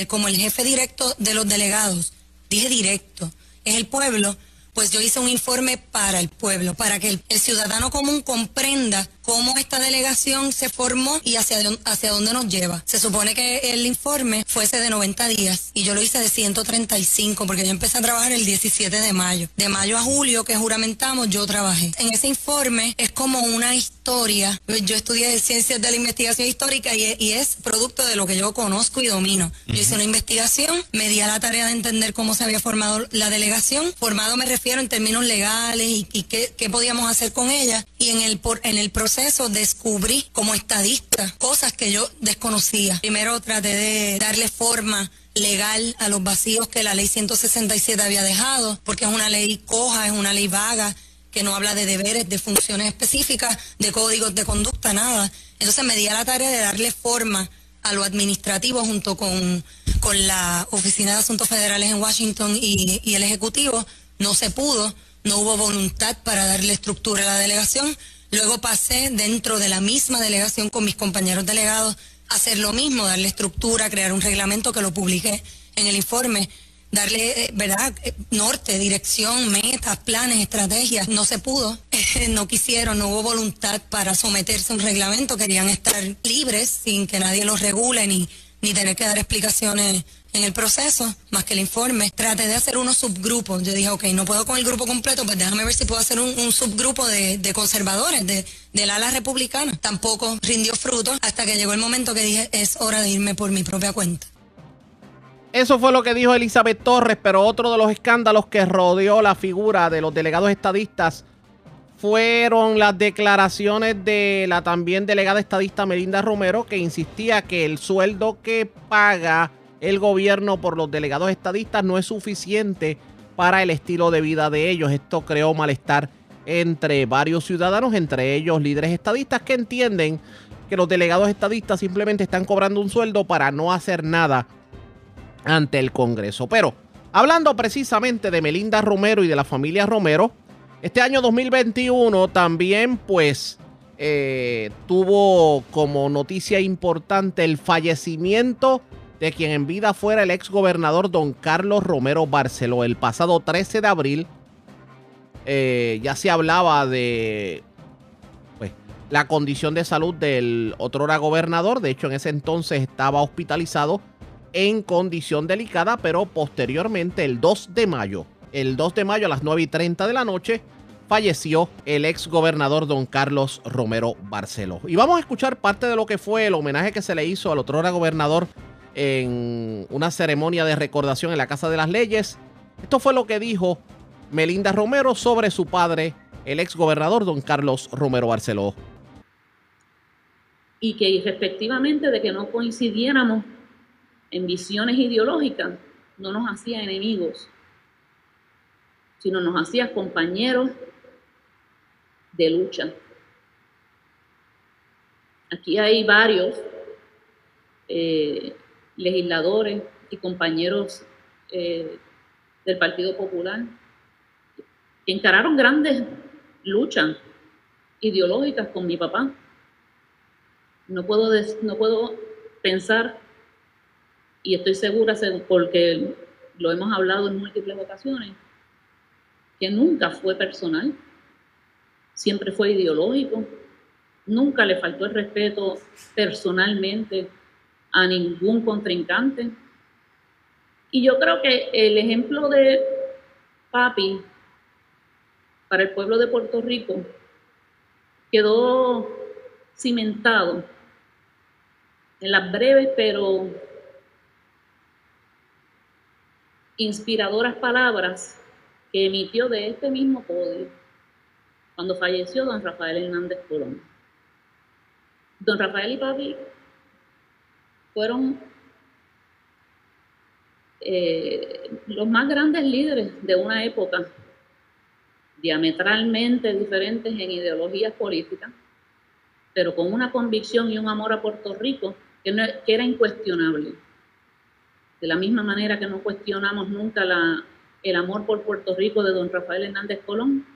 como el jefe directo de los delegados, dije directo, es el pueblo pues yo hice un informe para el pueblo, para que el, ciudadano común comprenda cómo esta delegación se formó y hacia, hacia dónde nos lleva. Se supone que el informe fuese de 90 días y yo lo hice de 135 porque yo empecé a trabajar el 17 de mayo. De mayo a julio que juramentamos yo trabajé. En ese informe es como una historia. Yo estudié ciencias de la investigación histórica y, es producto de lo que yo conozco y domino. Yo hice una investigación, me di a la tarea de entender cómo se había formado la delegación. Formado me refiero en términos legales y, qué, qué, podíamos hacer con ella. Y en el, en el proceso eso descubrí como estadista cosas que yo desconocía. Primero traté de darle forma legal a los vacíos que la ley 167 había dejado, porque es una ley coja, es una ley vaga, que no habla de deberes, de funciones específicas, de códigos de conducta, nada. Entonces me di a la tarea de darle forma a lo administrativo junto con, con la Oficina de Asuntos Federales en Washington y, y el Ejecutivo. No se pudo, no hubo voluntad para darle estructura a la delegación Luego pasé dentro de la misma delegación con mis compañeros delegados a hacer lo mismo, darle estructura, crear un reglamento que lo publiqué en el informe, darle, eh, ¿verdad?, eh, norte, dirección, metas, planes, estrategias. No se pudo, *laughs* no quisieron, no hubo voluntad para someterse a un reglamento, querían estar libres sin que nadie los regule ni, ni tener que dar explicaciones en el proceso, más que el informe, traté de hacer unos subgrupos. Yo dije, ok, no puedo con el grupo completo, pues déjame ver si puedo hacer un, subgrupo de, conservadores, de, del ala republicana. Tampoco rindió fruto hasta que llegó el momento que dije, es hora de irme por mi propia cuenta. Eso fue lo que dijo Elizabeth Torres, pero otro de los escándalos que rodeó la figura de los delegados estadistas fueron las declaraciones de la también delegada estadista Melinda Romero, que insistía que el sueldo que paga el gobierno por los delegados estadistas no es suficiente para el estilo de vida de ellos. Esto creó malestar entre varios ciudadanos, entre ellos líderes estadistas que entienden que los delegados estadistas simplemente están cobrando un sueldo para no hacer nada ante el Congreso. Pero hablando precisamente de Melinda Romero y de la familia Romero, este año 2021 también pues eh, tuvo como noticia importante el fallecimiento de quien en vida fuera el ex gobernador don Carlos Romero Barceló. El pasado 13 de abril eh, ya se hablaba de pues, la condición de salud del otrora gobernador. De hecho, en ese entonces estaba hospitalizado en condición delicada, pero posteriormente, el 2 de mayo, el 2 de mayo a las 9 y 30 de la noche, falleció el ex gobernador don Carlos Romero Barceló. Y vamos a escuchar parte de lo que fue el homenaje que se le hizo al otrora gobernador en una ceremonia de recordación en la Casa de las Leyes. Esto fue lo que dijo Melinda Romero sobre su padre, el ex gobernador don Carlos Romero Barceló. Y que respectivamente de que no coincidiéramos en visiones ideológicas, no nos hacía enemigos, sino nos hacía compañeros de lucha. Aquí hay varios eh, legisladores y compañeros eh, del Partido Popular que encararon grandes luchas ideológicas con mi papá. No puedo, no puedo pensar, y estoy segura porque lo hemos hablado en múltiples ocasiones, que nunca fue personal, siempre fue ideológico, nunca le faltó el respeto personalmente a ningún contrincante. Y yo creo que el ejemplo de papi para el pueblo de Puerto Rico quedó cimentado en las breves pero inspiradoras palabras que emitió de este mismo podio cuando falleció don Rafael Hernández Colón. Don Rafael y papi fueron eh, los más grandes líderes de una época diametralmente diferentes en ideologías políticas, pero con una convicción y un amor a Puerto Rico que, era incuestionable. De la misma manera que no cuestionamos nunca el amor por Puerto Rico de don Rafael Hernández Colón,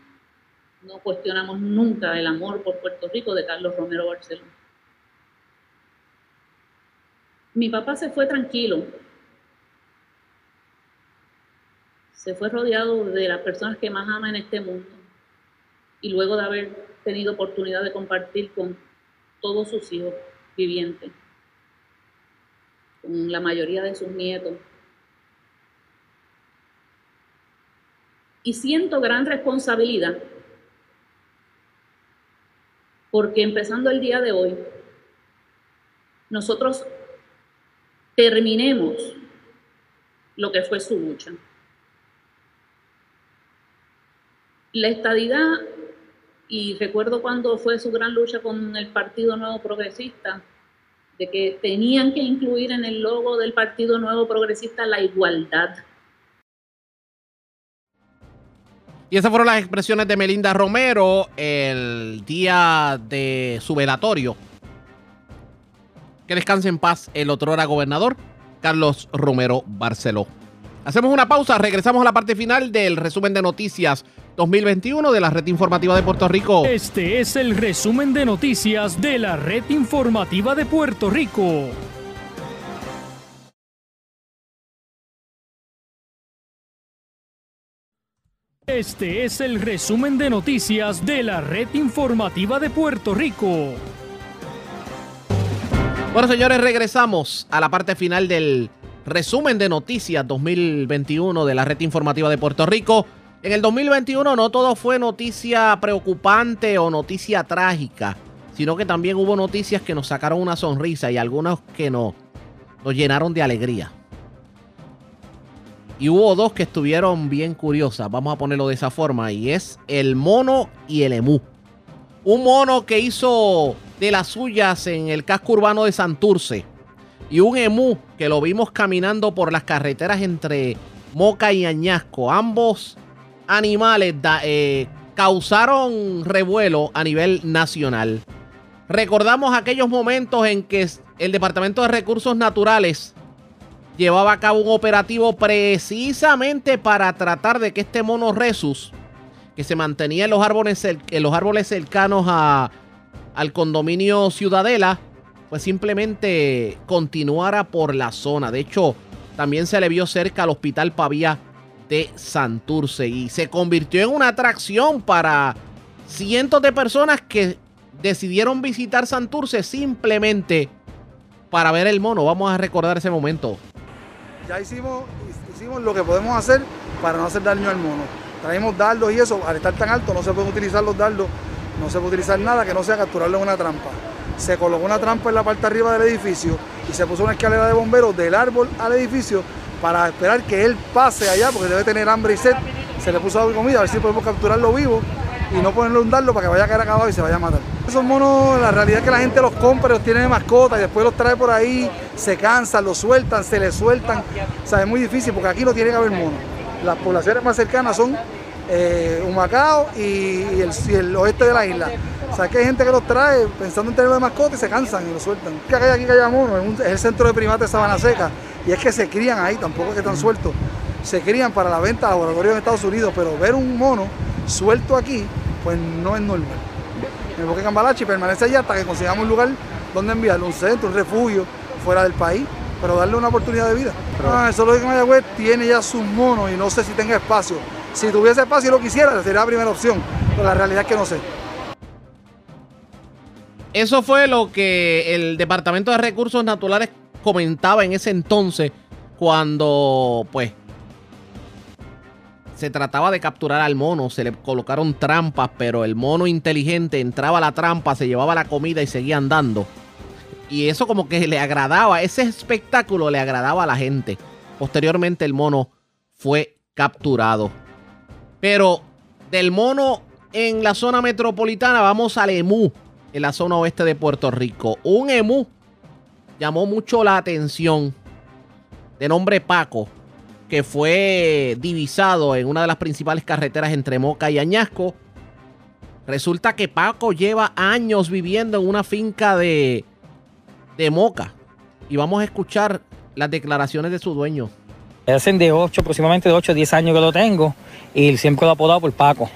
no cuestionamos nunca el amor por Puerto Rico de Carlos Romero Barcelona. Mi papá se fue tranquilo. Se fue rodeado de las personas que más ama en este mundo. Y luego de haber tenido oportunidad de compartir con todos sus hijos vivientes, con la mayoría de sus nietos. Y siento gran responsabilidad porque empezando el día de hoy, nosotros terminemos lo que fue su lucha. La estadidad, y recuerdo cuando fue su gran lucha con el Partido Nuevo Progresista, de que tenían que incluir en el logo del Partido Nuevo Progresista la igualdad. Y esas fueron las expresiones de Melinda Romero el día de su velatorio que descanse en paz el otrora gobernador Carlos Romero Barceló. Hacemos una pausa, regresamos a la parte final del resumen de noticias 2021 de la red informativa de Puerto Rico. Este es el resumen de noticias de la red informativa de Puerto Rico. Este es el resumen de noticias de la red informativa de Puerto Rico. Bueno, señores, regresamos a la parte final del resumen de noticias 2021 de la red informativa de Puerto Rico. En el 2021 no todo fue noticia preocupante o noticia trágica, sino que también hubo noticias que nos sacaron una sonrisa y algunas que nos, nos llenaron de alegría. Y hubo dos que estuvieron bien curiosas, vamos a ponerlo de esa forma, y es el mono y el emú. Un mono que hizo de las suyas en el casco urbano de Santurce. Y un emú que lo vimos caminando por las carreteras entre Moca y Añasco. Ambos animales eh, causaron revuelo a nivel nacional. Recordamos aquellos momentos en que el Departamento de Recursos Naturales llevaba a cabo un operativo precisamente para tratar de que este mono resus, que se mantenía en los árboles, en los árboles cercanos a al condominio Ciudadela, pues simplemente continuara por la zona. De hecho, también se le vio cerca al Hospital Pavía de Santurce y se convirtió en una atracción para cientos de personas que decidieron visitar Santurce simplemente para ver el mono. Vamos a recordar ese momento. Ya hicimos, hicimos lo que podemos hacer para no hacer daño al mono. Traemos dardos y eso, al estar tan alto no se pueden utilizar los dardos, no se puede utilizar nada que no sea capturarlo en una trampa. Se colocó una trampa en la parte arriba del edificio y se puso una escalera de bomberos del árbol al edificio para esperar que él pase allá porque debe tener hambre y sed. Se le puso comida a ver si podemos capturarlo vivo y no ponerle un dardo para que vaya a caer acabado y se vaya a matar. Esos monos, la realidad es que la gente los compra, los tiene de mascota y después los trae por ahí, se cansan, los sueltan, se les sueltan. O sea, es muy difícil porque aquí no tiene que haber monos. Las poblaciones más cercanas son eh, Humacao y, el, oeste de la isla. O sea, que hay gente que los trae pensando en tenerlo de mascota y se cansan y los sueltan. Que hay aquí haya monos, es el centro de primates de Sabana Seca y es que se crían ahí, tampoco es que están sueltos. Se crían para la venta a laboratorios en Estados Unidos, pero ver un mono suelto aquí, pues no es normal. El bosque Cambalache permanece allá hasta que consigamos un lugar donde enviarlo, un centro, un refugio fuera del país, pero darle una oportunidad de vida. Ah, eso lo que Mayagüez tiene ya sus monos y no sé si tenga espacio. Si tuviese espacio y lo quisiera, sería la primera opción, pero la realidad es que no sé. Eso fue lo que el Departamento de Recursos Naturales comentaba en ese entonces cuando pues se trataba de capturar al mono, se le colocaron trampas, pero el mono inteligente entraba a la trampa, se llevaba la comida y seguía andando. Y eso como que le agradaba, ese espectáculo le agradaba a la gente. Posteriormente el mono fue capturado. Pero del mono en la zona metropolitana vamos al emú en la zona oeste de Puerto Rico. Un emú llamó mucho la atención de nombre Paco que fue divisado en una de las principales carreteras entre Moca y Añasco. Resulta que Paco lleva años viviendo en una finca de, de Moca. Y vamos a escuchar las declaraciones de su dueño. Hacen de 8, aproximadamente de 8 a 10 años que lo tengo. Y siempre lo he apodado por Paco.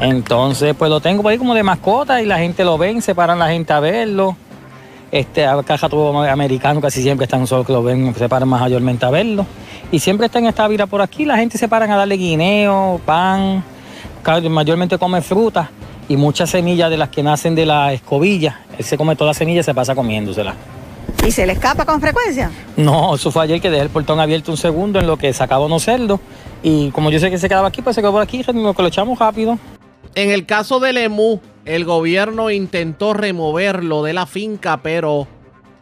Entonces, pues lo tengo por ahí como de mascota y la gente lo ven, se paran la gente a verlo. Este, caja todo americano casi siempre están solo que lo ven, se paran mayormente a verlo. Y siempre está en esta vida por aquí, la gente se paran a darle guineo, pan, mayormente come fruta y muchas semillas de las que nacen de la escobilla. Él se come todas las semillas y se pasa comiéndoselas. ¿Y se le escapa con frecuencia? No, eso fue ayer que dejé el portón abierto un segundo en lo que sacaba unos cerdos. Y como yo sé que se quedaba aquí, pues se quedó por aquí, lo que lo echamos rápido. En el caso del EMU, el gobierno intentó removerlo de la finca, pero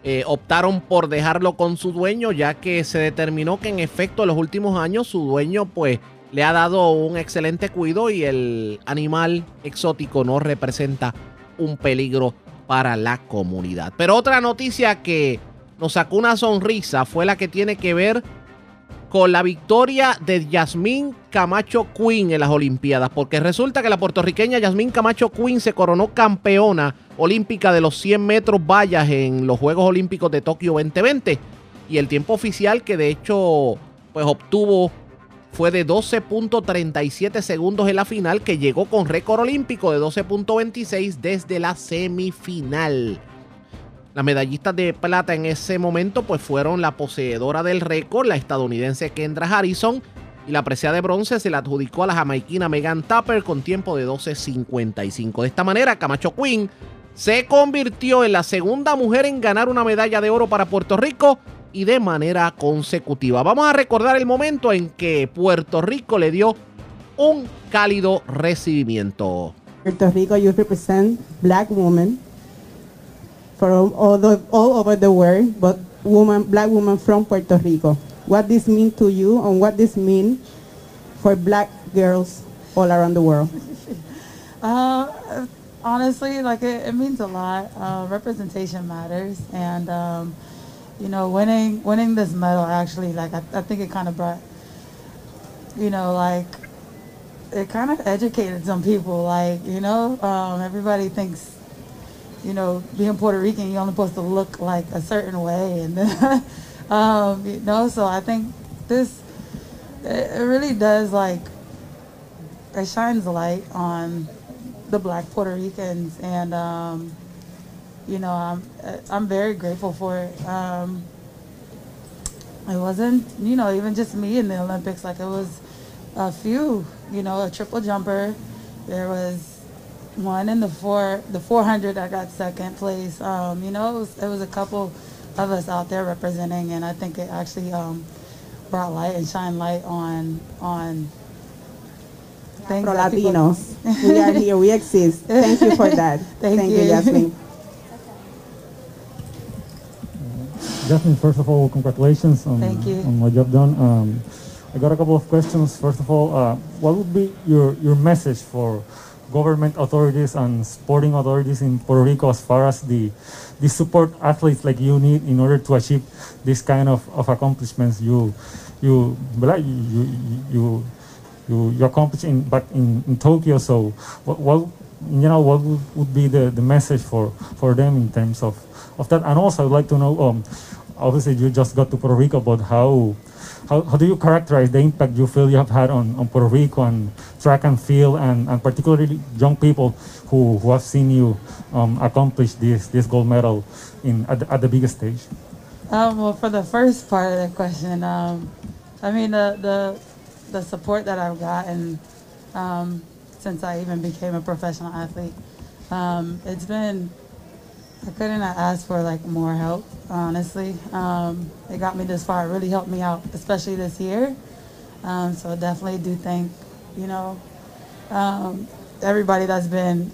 eh, optaron por dejarlo con su dueño, ya que se determinó que en efecto en los últimos años su dueño pues le ha dado un excelente cuidado y el animal exótico no representa un peligro para la comunidad. Pero otra noticia que nos sacó una sonrisa fue la que tiene que ver con la victoria de Yasmín Camacho Queen en las Olimpiadas, porque resulta que la puertorriqueña Yasmín Camacho Queen se coronó campeona olímpica de los 100 metros vallas en los Juegos Olímpicos de Tokio 2020 y el tiempo oficial que de hecho pues obtuvo fue de 12.37 segundos en la final que llegó con récord olímpico de 12.26 desde la semifinal. Las medallistas de plata en ese momento pues fueron la poseedora del récord, la estadounidense Kendra Harrison, y la presea de bronce se la adjudicó a la jamaiquina Megan Tapper con tiempo de 12.55. De esta manera, Camacho Queen se convirtió en la segunda mujer en ganar una medalla de oro para Puerto Rico y de manera consecutiva. Vamos a recordar el momento en que Puerto Rico le dio un cálido recibimiento. Puerto Rico, you represent black women from all, the, all over the world, but woman, black woman from Puerto Rico. What this mean to you and what this mean for black girls all around the world? *laughs* Uh, honestly, like it, it, means a lot. Uh, representation matters, and um, you know, winning winning this medal actually, like I, I think it kind of brought, you know, like it kind of educated some people. Like you know, um, everybody thinks you know, being Puerto Rican, you're only supposed to look like a certain way, and then, *laughs* um, you know, so I think this it really does like it shines a light on the Black Puerto Ricans, and um, you know, I'm I'm very grateful for it. Um, it wasn't, you know, even just me in the Olympics. Like it was a few, you know, a triple jumper. There was one in the four, the 400 I got second place. Um, you know, it was, it was a couple of us out there representing, and I think it actually um, brought light and shine light on on things Pro that people- Latinos. we are here. We exist. Thank you for that. *laughs* Thank you, you. Jasmine. Jasmine, first of all, congratulations on, Thank you. on what you have done. Um, I got a couple of questions. First of all, uh, what would be your, your message for government authorities and sporting authorities in Puerto Rico as far as the, the support athletes like you need in order to achieve this kind of, of accomplishments you you you you, you, you, you accomplished in back in, in Tokyo. So what, what you know what would, would be the, the message for, for them in terms of, of that? And also I'd like to know um, obviously you just got to Puerto Rico, but how, how, how do you characterize the impact you feel you have had on, on Puerto Rico and track and field and, and particularly young people who, who have seen you um, accomplish this, this gold medal in, at, the, at the biggest stage? Um, well, for the first part of the question, um, I mean the, the the support that I've gotten um, since I even became a professional athlete, um, it's been I couldn't ask for like more help. Honestly, um, it got me this far. It really helped me out, especially this year. Um, so definitely do thank you know um, everybody that's been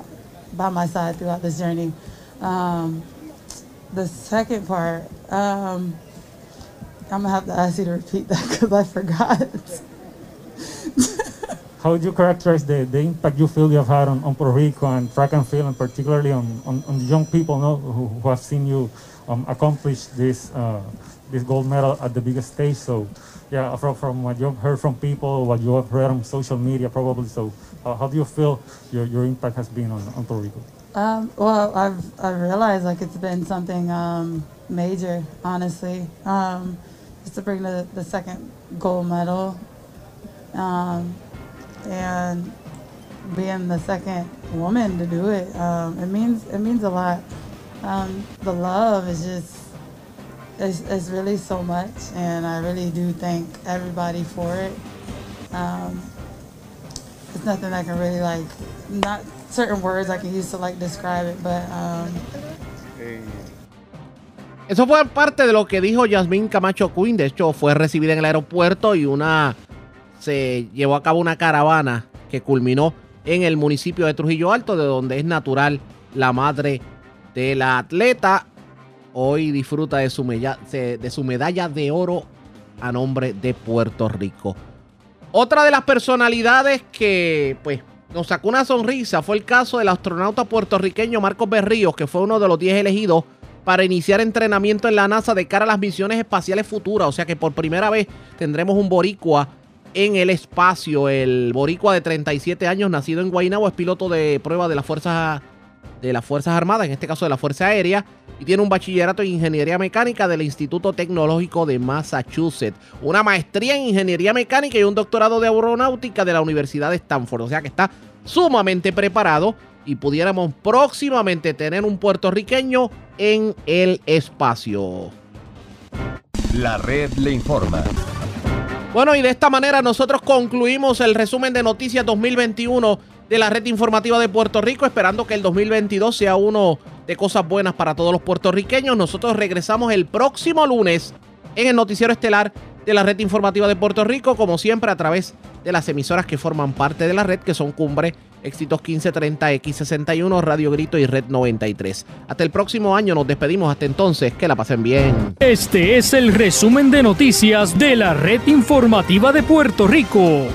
by my side throughout this journey. Um, the second part, um, I'm gonna have to ask you to repeat that *laughs* because I forgot. How would you characterize the, the impact you feel you have had on, on Puerto Rico and track and field, and particularly on, on, on young people no, who, who have seen you um, accomplish this uh, this gold medal at the biggest stage? So, yeah, from, from what you've heard from people, what you have read on social media, probably. So, uh, how do you feel your, your impact has been on, on Puerto Rico? Um, well, I've I've realized like it's been something um, major, honestly. Um, just to bring the, the second gold medal, um, and being the second woman to do it, um, it means it means a lot. Um, the love is just it's, it's really so much, and I really do thank everybody for it. Um, it's nothing I can really like, not certain words I can use to like describe it, but um, Eso fue parte de lo que dijo Yasmín Camacho Quinn. De hecho, fue recibida en el aeropuerto y una se llevó a cabo una caravana que culminó en el municipio de Trujillo Alto, de donde es natural la madre de la atleta. Hoy disfruta de su, mella- de su medalla de oro a nombre de Puerto Rico. Otra de las personalidades que pues nos sacó una sonrisa fue el caso del astronauta puertorriqueño Marcos Berríos, que fue uno de los 10 elegidos para iniciar entrenamiento en la NASA de cara a las misiones espaciales futuras. O sea que por primera vez tendremos un boricua en el espacio. El boricua de 37 años, nacido en Guaynabo, es piloto de prueba de las fuerzas de las Fuerzas Armadas, en este caso de la Fuerza Aérea, y tiene un bachillerato en Ingeniería Mecánica del Instituto Tecnológico de Massachusetts, una maestría en Ingeniería Mecánica y un doctorado de Aeronáutica de la Universidad de Stanford. O sea que está sumamente preparado y pudiéramos próximamente tener un puertorriqueño en el espacio. La red le informa. Bueno, y de esta manera nosotros concluimos el resumen de noticias 2021 de la red informativa de Puerto Rico, esperando que el 2022 sea uno de cosas buenas para todos los puertorriqueños. Nosotros regresamos el próximo lunes en el noticiero estelar de la red informativa de Puerto Rico, como siempre a través de las emisoras que forman parte de la red, que son Cumbre, Éxitos 1530, X61, Radio Grito y Red 93. Hasta el próximo año nos despedimos, hasta entonces, que la pasen bien. Este es el resumen de noticias de la red informativa de Puerto Rico.